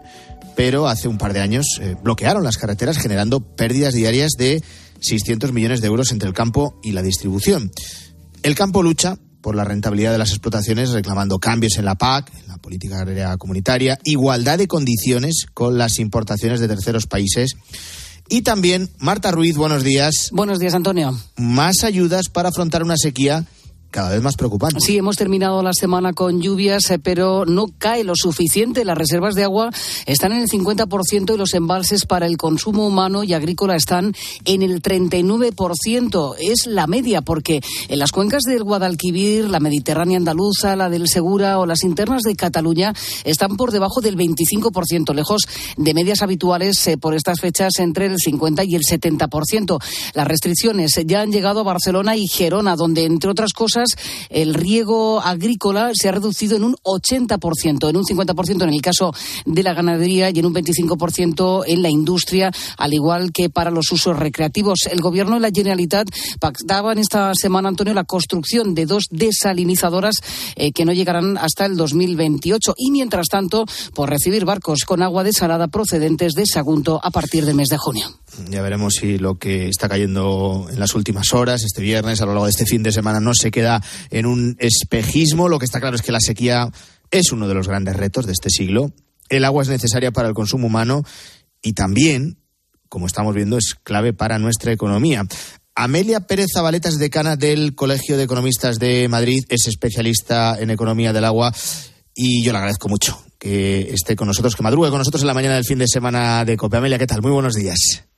pero hace un par de años eh, bloquearon las carreteras generando pérdidas diarias de 600 millones de euros entre el campo y la distribución. El campo lucha por la rentabilidad de las explotaciones, reclamando cambios en la PAC, en la política agraria comunitaria, igualdad de condiciones con las importaciones de terceros países. Y también, Marta Ruiz, buenos días. Buenos días, Antonio. Más ayudas para afrontar una sequía cada vez más preocupante. Sí, hemos terminado la semana con lluvias, eh, pero no cae lo suficiente. Las reservas de agua están en el 50% y los embalses para el consumo humano y agrícola están en el 39%. Es la media, porque en las cuencas del Guadalquivir, la Mediterránea andaluza, la del Segura o las internas de Cataluña están por debajo del 25%, lejos de medias habituales eh, por estas fechas entre el 50 y el 70%. Las restricciones ya han llegado a Barcelona y Gerona, donde, entre otras cosas, el riego agrícola se ha reducido en un 80%, en un 50% en el caso de la ganadería y en un 25% en la industria, al igual que para los usos recreativos. El Gobierno y la Generalitat pactaban esta semana, Antonio, la construcción de dos desalinizadoras eh, que no llegarán hasta el 2028 y, mientras tanto, por recibir barcos con agua desalada procedentes de Sagunto a partir del mes de junio. Ya veremos si lo que está cayendo en las últimas horas, este viernes, a lo largo de este fin de semana, no se queda en un espejismo. Lo que está claro es que la sequía es uno de los grandes retos de este siglo. El agua es necesaria para el consumo humano y también, como estamos viendo, es clave para nuestra economía. Amelia Pérez Zabaleta es decana del Colegio de Economistas de Madrid, es especialista en economía del agua y yo le agradezco mucho que esté con nosotros, que madrugue con nosotros en la mañana del fin de semana de COPE. Amelia, ¿qué tal? Muy buenos días.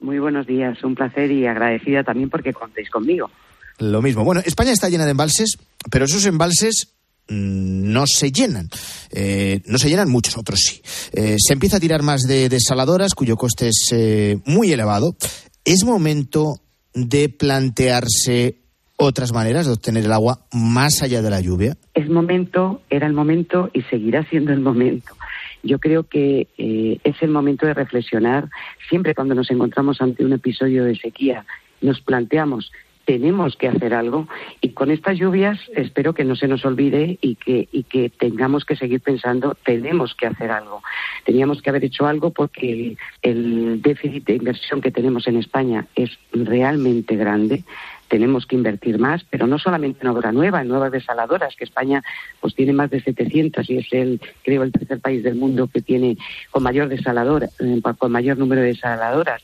Muy buenos días, un placer y agradecida también porque contéis conmigo. lo mismo. Bueno, España está llena de embalses, pero esos embalses mm, no se llenan. Eh, no se llenan muchos, otros sí. Eh, se empieza a tirar más de desaladoras, cuyo coste es eh, muy elevado. Es momento de plantearse otras maneras de obtener el agua más allá de la lluvia. Es momento, era el momento y seguirá siendo el momento. Yo creo que eh, es el momento de reflexionar. Siempre cuando nos encontramos ante un episodio de sequía, nos planteamos tenemos que hacer algo y con estas lluvias espero que no se nos olvide y que, y que tengamos que seguir pensando tenemos que hacer algo. Teníamos que haber hecho algo porque el déficit de inversión que tenemos en España es realmente grande tenemos que invertir más, pero no solamente en obra nueva, en nuevas desaladoras, que España pues tiene más de 700 y es el, creo, el tercer país del mundo que tiene con mayor desaladora, eh, con mayor número de desaladoras,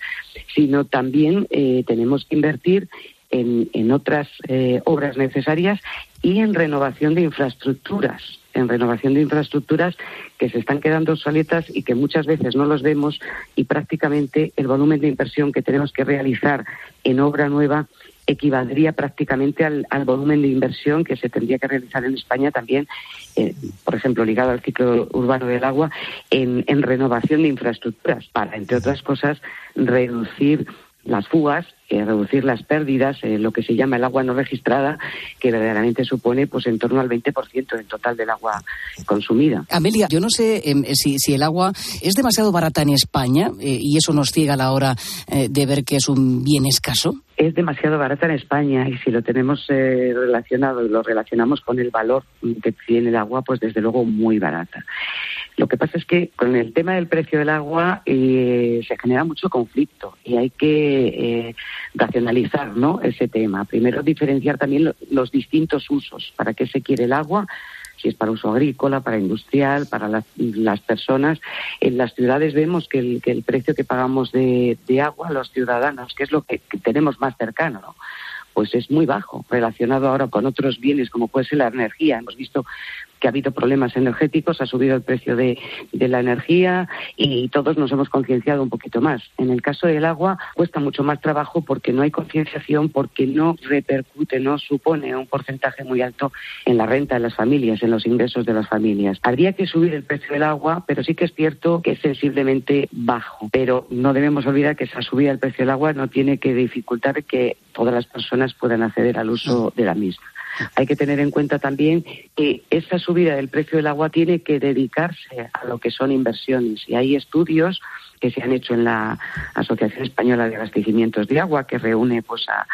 sino también eh, tenemos que invertir en, en otras eh, obras necesarias y en renovación de infraestructuras en renovación de infraestructuras que se están quedando obsoletas y que muchas veces no los vemos y prácticamente el volumen de inversión que tenemos que realizar en obra nueva equivaldría prácticamente al, volumen de inversión que se tendría que realizar en España también, eh, por ejemplo, ligado al ciclo urbano del agua, en, en renovación de infraestructuras para, entre otras cosas, reducir las fugas, eh, reducir las pérdidas, eh, lo que se llama el agua no registrada, que verdaderamente supone pues en torno al 20% del total del agua consumida. Amelia, yo no sé em, si, si, el agua es demasiado barata en España eh, y eso nos ciega a la hora de ver que es un bien escaso. Es demasiado barata en España y si lo tenemos relacionado y lo relacionamos con el valor que tiene el agua, pues desde luego muy barata. Lo que pasa es que con el tema del precio del agua eh, se genera mucho conflicto y hay que eh, racionalizar ¿no? ese tema. Primero diferenciar también los distintos usos. ¿Para qué se quiere el agua? Si es para uso agrícola, para industrial, para las, personas. En las ciudades vemos que el, que precio que pagamos de, de, agua los ciudadanos, que es lo que, tenemos más cercano, ¿no? pues es muy bajo relacionado ahora con otros bienes como puede ser la energía. Hemos visto que ha habido problemas energéticos, ha subido el precio de, la energía y todos nos hemos concienciado un poquito más. En el caso del agua cuesta mucho más trabajo porque no hay concienciación, porque no repercute, no supone un porcentaje muy alto en la renta de las familias, en los ingresos de las familias. Habría que subir el precio del agua, pero sí que es cierto que es sensiblemente bajo. Pero no debemos olvidar que esa subida del precio del agua no tiene que dificultar que todas las personas puedan acceder al uso de la misma. Hay que tener en cuenta también que esa subida del precio del agua tiene que dedicarse a lo que son inversiones. Y hay estudios que se han hecho en la Asociación Española de Abastecimientos de Agua, que reúne pues a,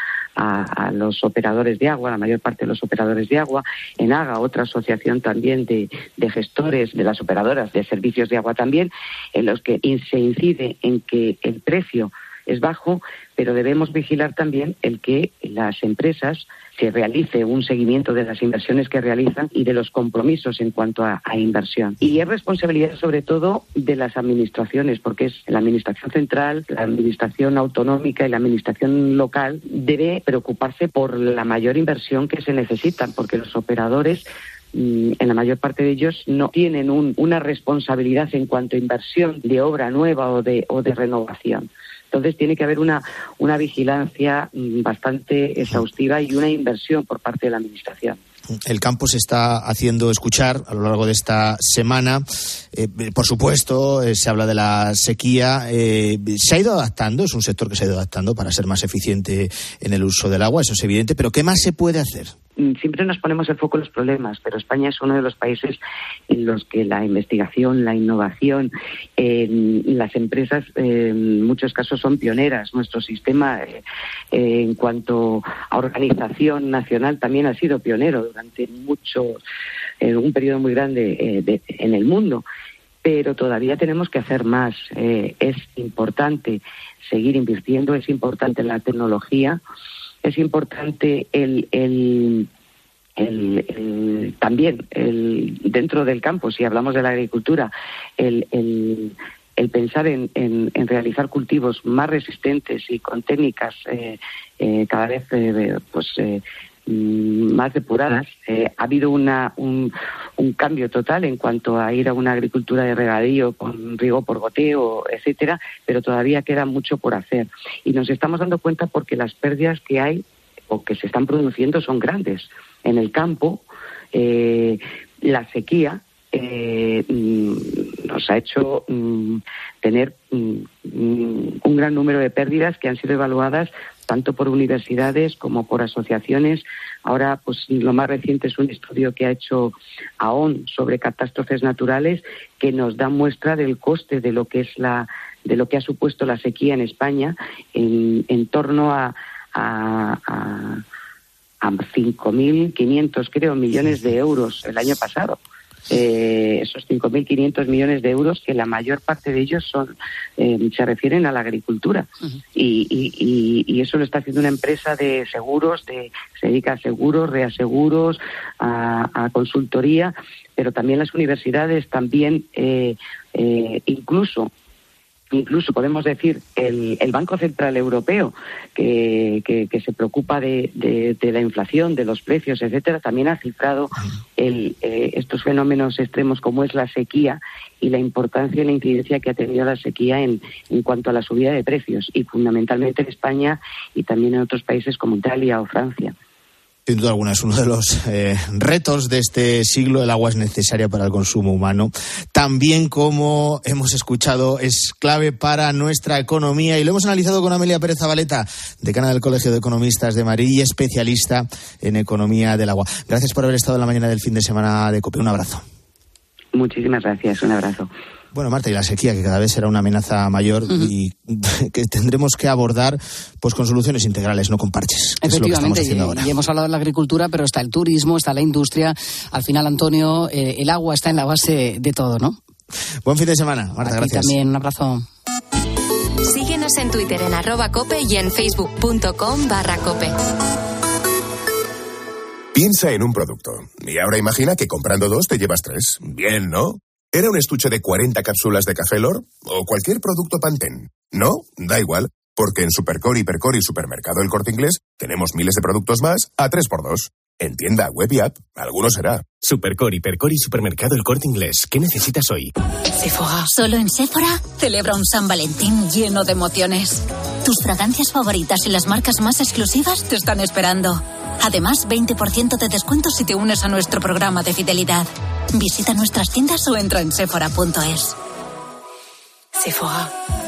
los operadores de agua, la mayor parte de los operadores de agua, en AGA, otra asociación también de, de gestores de las operadoras de servicios de agua también, en los que se incide en que el precio es bajo, pero debemos vigilar también el que las empresas se realice un seguimiento de las inversiones que realizan y de los compromisos en cuanto a, inversión. Y es responsabilidad sobre todo de las administraciones, porque es la administración central, la administración autonómica y la administración local debe preocuparse por la mayor inversión que se necesita, porque los operadores mm, en la mayor parte de ellos no tienen una responsabilidad en cuanto a inversión de obra nueva o de, o de renovación. Entonces tiene que haber una, una vigilancia mm, bastante exhaustiva y una inversión por parte de la Administración el campo se está haciendo escuchar a lo largo de esta semana. Eh, por supuesto, eh, se habla de la sequía. Eh, se ha ido adaptando, es un sector que se ha ido adaptando para ser más eficiente en el uso del agua, eso es evidente. Pero ¿qué más se puede hacer? Mm, siempre nos ponemos el foco en los problemas, pero España es uno de los países en los que la investigación, la innovación, las empresas en muchos casos son pioneras. Nuestro sistema en cuanto a organización nacional también ha sido pionero durante mucho, en un periodo muy grande eh, en el mundo. Pero todavía tenemos que hacer más. Eh, es importante seguir invirtiendo, es importante la tecnología, es importante el, el también el, dentro del campo, si hablamos de la agricultura, el, el, el pensar en, en, realizar cultivos más resistentes y con técnicas eh, cada vez pues Mm, más depuradas. Eh, ha habido una, un, un, cambio total en cuanto a ir a una agricultura de regadío con riego por goteo, etcétera, pero todavía queda mucho por hacer. Y nos estamos dando cuenta porque las pérdidas que hay o que se están produciendo son grandes. En el campo, eh, la sequía eh, mm, nos ha hecho mm, tener mm, un gran número de pérdidas que han sido evaluadas tanto por universidades como por asociaciones. Ahora, pues lo más reciente es un estudio que ha hecho AON sobre catástrofes naturales que nos da muestra del coste de lo que es la de lo que ha supuesto la sequía en España en, en torno a, a, a, a 5.500, creo, millones de euros el año pasado eh, esos 5.500 millones de euros, que la mayor parte de ellos son eh, se refieren a la agricultura. y, y, y, eso lo está haciendo una empresa de seguros, de, se dedica a seguros, reaseguros, a, a consultoría, pero también las universidades, también eh, eh, incluso incluso podemos decir el, el Banco Central Europeo, que, se preocupa de, la inflación, de los precios, etcétera, también ha cifrado eh, estos fenómenos extremos como es la sequía y la importancia y la incidencia que ha tenido la sequía en, en cuanto a la subida de precios, y fundamentalmente en España y también en otros países como Italia o Francia. Sin duda alguna, es uno de los eh, retos de este siglo. El agua es necesaria para el consumo humano. También, como hemos escuchado, es clave para nuestra economía. Y lo hemos analizado con Amelia Pérez Zabaleta, decana del Colegio de Economistas de Madrid y especialista en economía del agua. Gracias por haber estado en la mañana del fin de semana de COPE. Un abrazo. Muchísimas gracias. Un abrazo. Bueno, Marta, y la sequía, que cada vez será una amenaza mayor uh -huh. y <laughs> que tendremos que abordar pues con soluciones integrales, no con parches. Que Efectivamente, es lo que ahora. y, hemos hablado de la agricultura, pero está el turismo, está la industria. Al final, Antonio, eh, el agua está en la base de todo, ¿no? Buen fin de semana, Marta, Aquí gracias. también, un abrazo. Síguenos en Twitter en arroba cope y en facebook.com barra cope. Piensa en un producto. Y ahora imagina que comprando dos te llevas tres. Bien, ¿no? ¿Era un estuche de 40 cápsulas de café Lor? ¿O cualquier producto Pantene? No, da igual, porque en Supercore, Hipercore y Supermercado El Corte Inglés tenemos miles de productos más a 3x2. En tienda, web y app, alguno será. Supercore, Hipercore y Supermercado El Corte Inglés. ¿Qué necesitas hoy? Sephora. Solo en Sephora celebra un San Valentín lleno de emociones. Tus fragancias favoritas y las marcas más exclusivas te están esperando. Además, 20% de descuento si te unes a nuestro programa de fidelidad. Visita nuestras tiendas o entra en sephora.es. Sephora.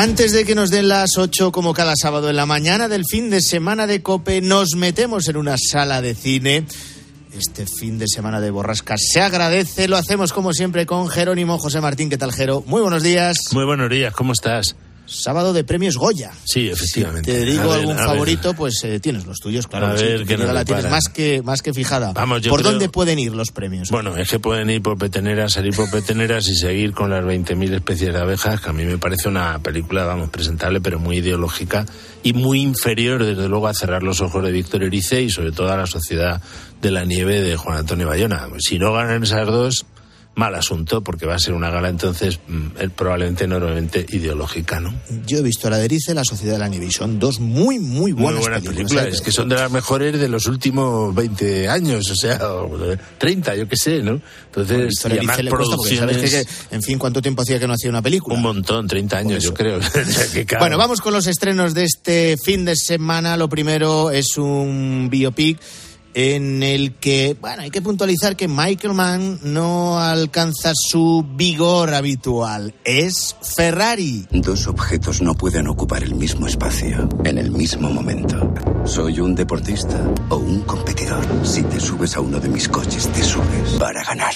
Antes de que nos den las 8 como cada sábado en la mañana del fin de semana de Cope, nos metemos en una sala de cine. Este fin de semana de borrascas se agradece, lo hacemos como siempre con Jerónimo José Martín. ¿Qué tal, Jero? Muy buenos días. Muy buenos días, ¿cómo estás? Sábado de premios Goya. Sí, efectivamente. Si te digo A algún ver. favorito, pues eh, tienes los tuyos, claro. A que ver, tu ¿qué nos querida la tienes más que, más que fijada. Vamos, yo ¿Por creo- dónde pueden ir los premios? Bueno, es que pueden ir por peteneras, salir por peteneras y seguir con las 20.000 especies de abejas, que a mí me parece una película, vamos, presentable, pero muy ideológica y muy inferior, desde luego, a cerrar los ojos de Víctor Erice y sobre todo a la sociedad de la nieve de Juan Antonio Bayona. Si no ganan esas dos, mal asunto, porque va a ser una gala entonces mm, probablemente enormemente ideológica, ¿no? Yo he visto La Derice, La Sociedad de la Nieve, y son dos muy, muy buenas, Muy buenas películas. películas, es que son de las mejores de los últimos 20 años, o sea, o de 30, yo qué sé, ¿no? Entonces, y además cuesta, porque sabes producciones... que, en fin, ¿cuánto tiempo hacía que no hacía una película? Un montón, 30 años, yo creo. <laughs> <laughs> Bueno, vamos con los estrenos de este fin de semana. Lo primero es un biopic en el que, bueno, hay que puntualizar que Michael Mann no alcanza su vigor habitual. Es Ferrari. Dos objetos no pueden ocupar el mismo espacio en el mismo momento. ¿Soy un deportista o un competidor? Si te subes a uno de mis coches, te subes para ganar.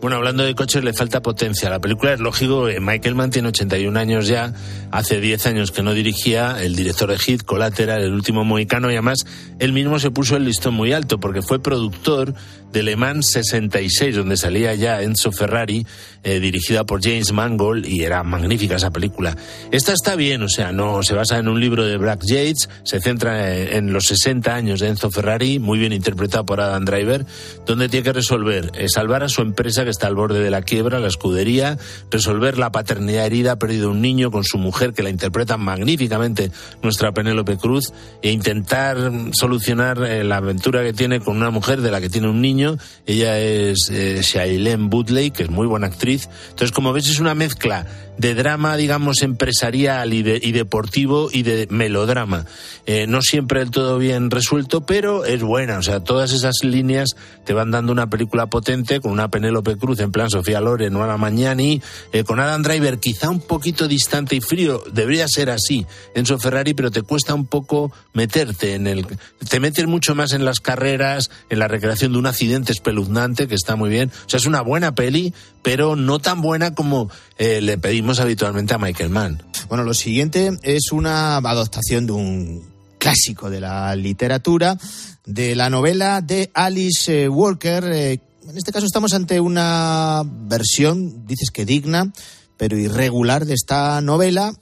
Bueno, hablando de coches, le falta potencia. La película es lógico, eh, Michael Mann tiene 81 años ya, hace 10 años que no dirigía, el director de Hit, Collateral, el último mohicano, y además él mismo se puso el listón muy alto, porque fue productor de Le Mans 66, donde salía ya Enzo Ferrari, eh, dirigida por James Mangold, y era magnífica esa película. Esta está bien, o sea, no se basa en un libro de Black Yates, se centra en, en los 60 años de Enzo Ferrari, muy bien interpretado por Adam Driver, donde tiene que resolver eh, salvar a su empresa que está al borde de la quiebra, la escudería, resolver la paternidad herida, perdido un niño con su mujer, que la interpreta magníficamente nuestra Penélope Cruz, e intentar solucionar eh, la aventura que tiene con una mujer de la que tiene un niño. Ella es eh, Shailene Woodley, que es muy buena actriz. Entonces, como ves, es una mezcla de drama, digamos, empresarial y, de, y deportivo y de melodrama. Eh, no siempre del todo bien resuelto, pero es buena. O sea, todas esas líneas te van dando una película potente con una Penélope Cruz en plan Sofía Loren, Ana Mañani, eh, con Adam Driver quizá un poquito distante y frío. Debería ser así Enzo Ferrari, pero te cuesta un poco meterte en el... Te metes mucho más en las carreras, en la recreación de un accidente espeluznante, que está muy bien. O sea, es una buena peli, pero no tan buena como eh, le pedimos habitualmente a Michael Mann. Bueno, lo siguiente es una adaptación de un clásico de la literatura, de la novela de Alice eh, Walker. En este caso estamos ante una versión, dices que digna, pero irregular de esta novela,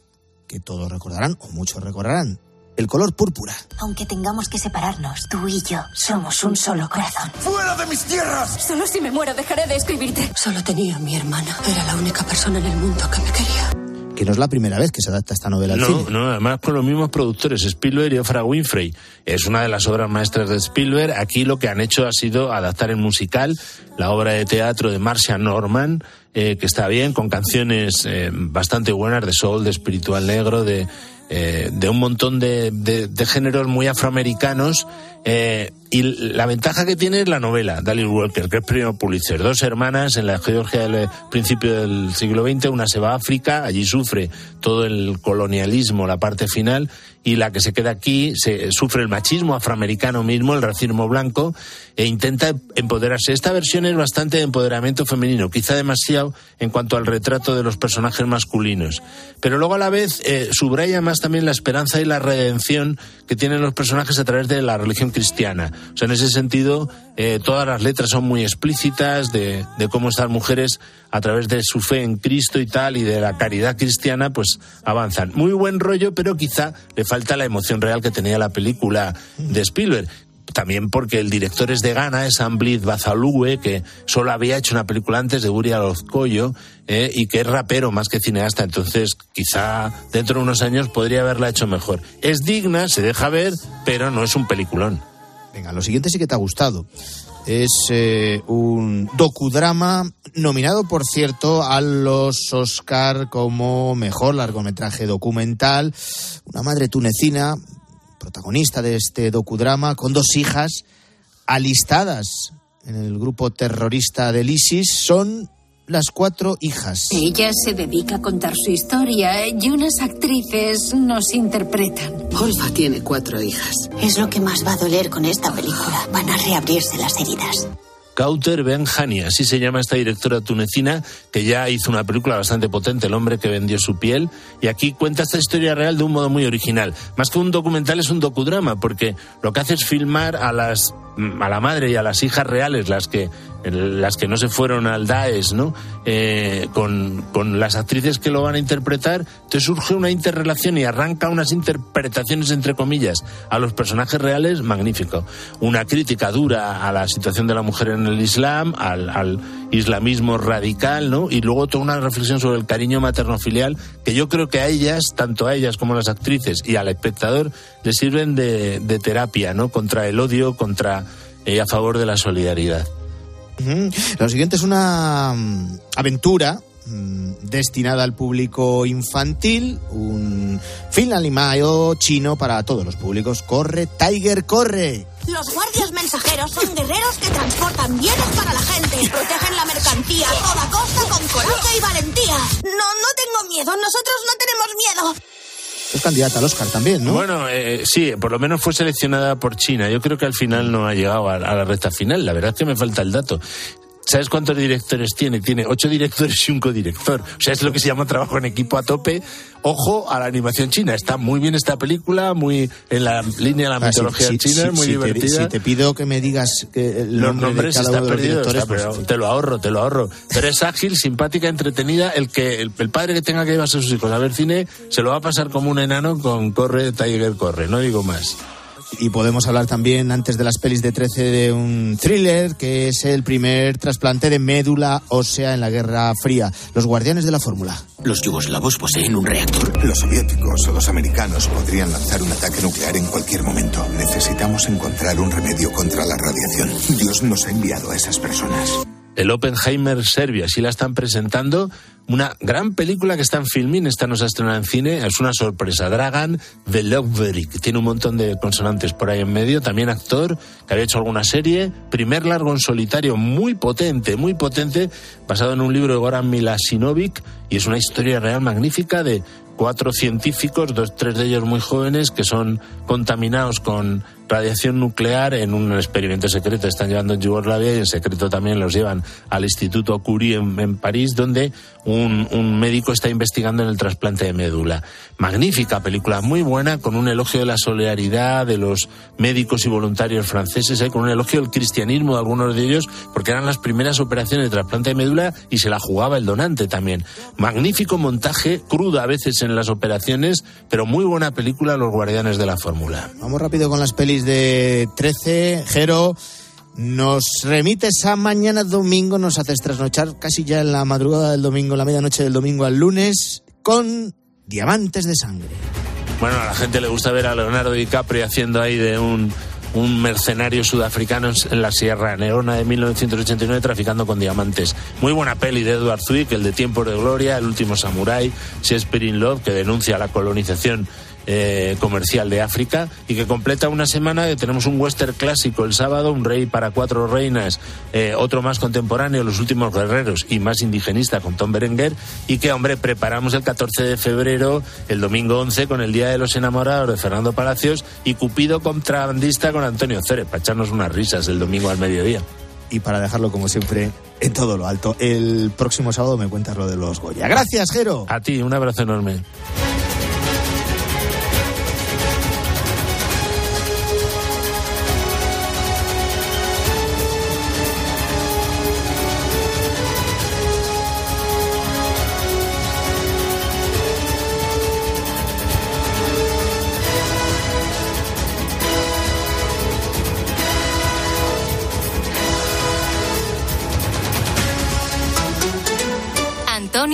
que todos recordarán, o muchos recordarán, el color púrpura. Aunque tengamos que separarnos, tú y yo somos un solo corazón. ¡Fuera de mis tierras! Solo si me muero dejaré de escribirte. Solo tenía a mi hermana. Era la única persona en el mundo que me quería que no es la primera vez que se adapta esta novela al no, cine. No, además con los mismos productores, Spielberg y Oprah Winfrey. Es una de las obras maestras de Spielberg. Aquí lo que han hecho ha sido adaptar el musical, la obra de teatro de Marcia Norman, eh, que está bien, con canciones eh, bastante buenas de soul, de espiritual negro, de, eh, de un montón de, de, de, géneros muy afroamericanos eh, y la ventaja que tiene es la novela, Dallas Walker, que es premio Pulitzer. Dos hermanas en la Georgia del principio del siglo XX, una se va a África, allí sufre todo el colonialismo, la parte final, y la que se queda aquí se, sufre el machismo afroamericano mismo, el racismo blanco, e intenta empoderarse. Esta versión es bastante de empoderamiento femenino, quizá demasiado en cuanto al retrato de los personajes masculinos. Pero luego a la vez eh, subraya más también la esperanza y la redención que tienen los personajes a través de la religión cristiana. O sea, en ese sentido, eh, todas las letras son muy explícitas de, de, cómo estas mujeres, a través de su fe en Cristo y tal, y de la caridad cristiana, pues avanzan. Muy buen rollo, pero quizá le falta la emoción real que tenía la película de Spielberg también porque el director es de Ghana, es Amblit Bazalue, que solo había hecho una película antes de Uri Alozcoyo, eh, y que es rapero más que cineasta, entonces quizá dentro de unos años podría haberla hecho mejor. Es digna, se deja ver, pero no es un peliculón. Venga, lo siguiente sí que te ha gustado. Es eh, un docudrama nominado, por cierto, a los Oscar como mejor largometraje documental. Una madre tunecina, protagonista de este docudrama, con dos hijas alistadas en el grupo terrorista del ISIS, son las cuatro hijas. Ella se dedica a contar su historia y unas actrices nos interpretan. Olfa tiene cuatro hijas. Es lo que más va a doler con esta película. Van a reabrirse las heridas. Kauter Benhani, así se llama esta directora tunecina, que ya hizo una película bastante potente, El hombre que vendió su piel, y aquí cuenta esta historia real de un modo muy original. Más que un documental es un docudrama, porque lo que hace es filmar a las a la madre y a las hijas reales, las que las que no se fueron al Daesh, ¿no? Eh, con, con, las actrices que lo van a interpretar, te surge una interrelación y arranca unas interpretaciones, entre comillas, a los personajes reales, magnífico. Una crítica dura a la situación de la mujer en el Islam, al, islamismo radical, ¿no? Y luego toda una reflexión sobre el cariño materno-filial, que yo creo que a ellas, tanto a ellas como a las actrices y al espectador, les sirven de, de terapia, ¿no? Contra el odio, contra eh, a favor de la solidaridad. Lo siguiente es una mm, aventura mm, destinada al público infantil, un film animado chino para todos los públicos. Corre, Tiger, corre. Los guardias mensajeros son guerreros que transportan bienes para la gente, protegen la mercancía a toda costa con coraje y valentía. No, no tengo miedo, nosotros no tenemos miedo. Es candidata al Oscar también, ¿no? Bueno, eh, sí, por lo menos fue seleccionada por China. Yo creo que al final no ha llegado a, a la recta final. La verdad es que me falta el dato. ¿Sabes cuántos directores tiene? Tiene ocho directores y un codirector. O sea, es lo que se llama trabajo en equipo a tope. Ojo a la animación china. Está muy bien esta película, muy en la línea de la mitología Ah, sí, china, sí, muy sí, divertida. Te, si te pido que me digas que el los nombre nombres de cada está uno de los perdido, directores, está, pues, te lo ahorro, te lo ahorro. Pero es ágil, simpática, entretenida. El que el, el padre que tenga que llevarse a sus hijos a ver cine se lo va a pasar como un enano con Corre, Tiger, Corre. No digo más. Y podemos hablar también, antes de las pelis de 13, de un thriller que es el primer trasplante de médula ósea en la Guerra Fría. Los guardianes de la fórmula. Los yugoslavos poseen un reactor. Los soviéticos o los americanos podrían lanzar un ataque nuclear en cualquier momento. Necesitamos encontrar un remedio contra la radiación. Dios nos ha enviado a esas personas el Oppenheimer Serbia. Así la están presentando. Una gran película que está en filming, esta no se ha estrenado en cine, es una sorpresa. Dragan que tiene un montón de consonantes por ahí en medio, también actor, que había hecho alguna serie. Primer largo en solitario, muy potente, muy potente, basado en un libro de Goran Milasinovic, y es una historia real magnífica de cuatro científicos, dos, tres de ellos muy jóvenes, que son contaminados con radiación nuclear en un experimento secreto. Están llevando en Yugoslavia y en secreto también los llevan al Instituto Curie en, París, donde un, médico está investigando en el trasplante de médula. Magnífica película, muy buena, con un elogio de la solidaridad de los médicos y voluntarios franceses, ¿eh? con un elogio del cristianismo de algunos de ellos, porque eran las primeras operaciones de trasplante de médula y se la jugaba el donante también. Magnífico montaje, cruda a veces en las operaciones, pero muy buena película Los Guardianes de la Fórmula. Vamos rápido con las pelis de 13. Jero, nos remites a mañana domingo, nos haces trasnochar casi ya en la madrugada del domingo, la medianoche del domingo al lunes, con Diamantes de Sangre. Bueno, a la gente le gusta ver a Leonardo DiCaprio haciendo ahí de un, un mercenario sudafricano en la Sierra Neona de 1989 traficando con diamantes. Muy buena peli de Edward Zwick, el de Tiempo de Gloria, El último samurái, Shakespeare in Love, que denuncia la colonización eh, comercial de África y que completa una semana que tenemos un western clásico el sábado, un rey para cuatro reinas, eh, otro más contemporáneo, Los últimos guerreros y más indigenista con Tom Berenguer y que, hombre, preparamos el 14 de febrero, el domingo 11 con el Día de los Enamorados de Fernando Palacios y Cupido contrabandista con Antonio Cere, para echarnos unas risas el domingo al mediodía y para dejarlo como siempre en todo lo alto. El próximo sábado me cuentas lo de los Goya. Gracias, Jero. A ti, un abrazo enorme.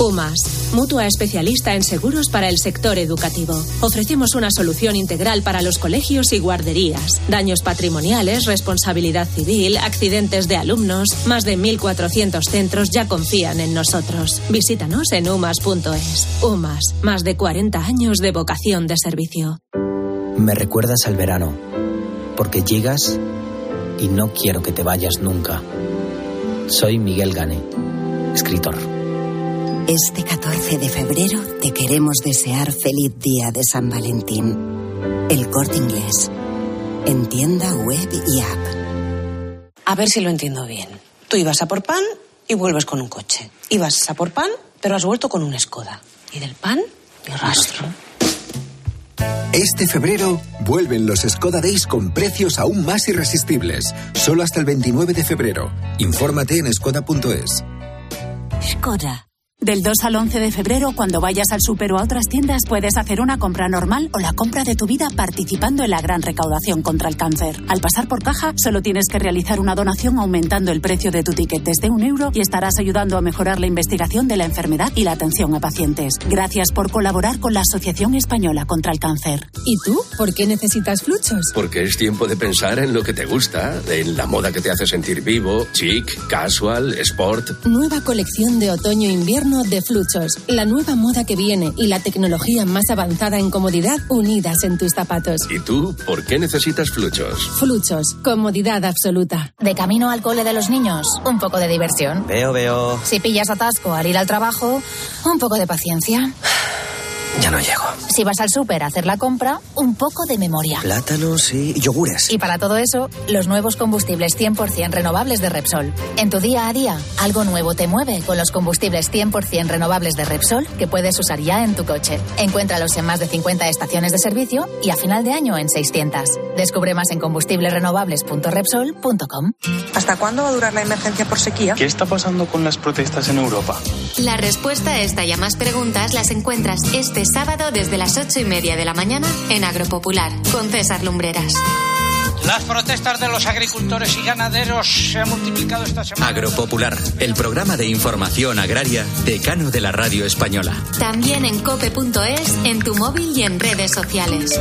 UMAS, mutua especialista en seguros para el sector educativo. Ofrecemos una solución integral para los colegios y guarderías. Daños patrimoniales, responsabilidad civil, accidentes de alumnos. Más de 1.400 centros ya confían en nosotros. Visítanos en umas.es. UMAS, más de 40 años de vocación de servicio. Me recuerdas al verano, porque llegas y no quiero que te vayas nunca. Soy Miguel Gane, escritor. Este 14 de febrero te queremos desear feliz día de San Valentín. El corte inglés. En tienda web y app. A ver si lo entiendo bien. Tú ibas a por pan y vuelves con un coche. Ibas a por pan, pero has vuelto con un Skoda. Y del pan, ni rastro. Este febrero vuelven los Skoda Days con precios aún más irresistibles. Solo hasta el 29 de febrero. Infórmate en skoda.es. Skoda. Del 2 al 11 de febrero, cuando vayas al súper o a otras tiendas, puedes hacer una compra normal o la compra de tu vida participando en la gran recaudación contra el cáncer. Al pasar por caja, solo tienes que realizar una donación aumentando el precio de tu ticket desde un euro y estarás ayudando a mejorar la investigación de la enfermedad y la atención a pacientes. Gracias por colaborar con la Asociación Española contra el Cáncer. ¿Y tú? ¿Por qué necesitas fluchos? Porque es tiempo de pensar en lo que te gusta, en la moda que te hace sentir vivo, chic, casual, sport. Nueva colección de otoño-invierno de Fluchos, la nueva moda que viene y la tecnología más avanzada en comodidad unidas en tus zapatos. ¿Y tú por qué necesitas Fluchos? Fluchos, comodidad absoluta. De camino al cole de los niños, un poco de diversión. Veo, veo. Si pillas atasco al ir al trabajo, un poco de paciencia. Ya no llego. Si vas al súper a hacer la compra, un poco de memoria. Plátanos y yogures. Y para todo eso, los nuevos combustibles 100% renovables de Repsol. En tu día a día, algo nuevo te mueve con los combustibles 100% renovables de Repsol que puedes usar ya en tu coche. Encuéntralos en más de 50 estaciones de servicio y a final de año en 600. Descubre más en combustiblesrenovables.repsol.com. ¿Hasta cuándo va a durar la emergencia por sequía? ¿Qué está pasando con las protestas en Europa? La respuesta a esta y a más preguntas las encuentras este sábado desde las ocho y media de la mañana en Agropopular con César Lumbreras. Las protestas de los agricultores y ganaderos se han multiplicado esta semana. Agropopular, el programa de información agraria decano de la radio española. También en cope.es, en tu móvil y en redes sociales.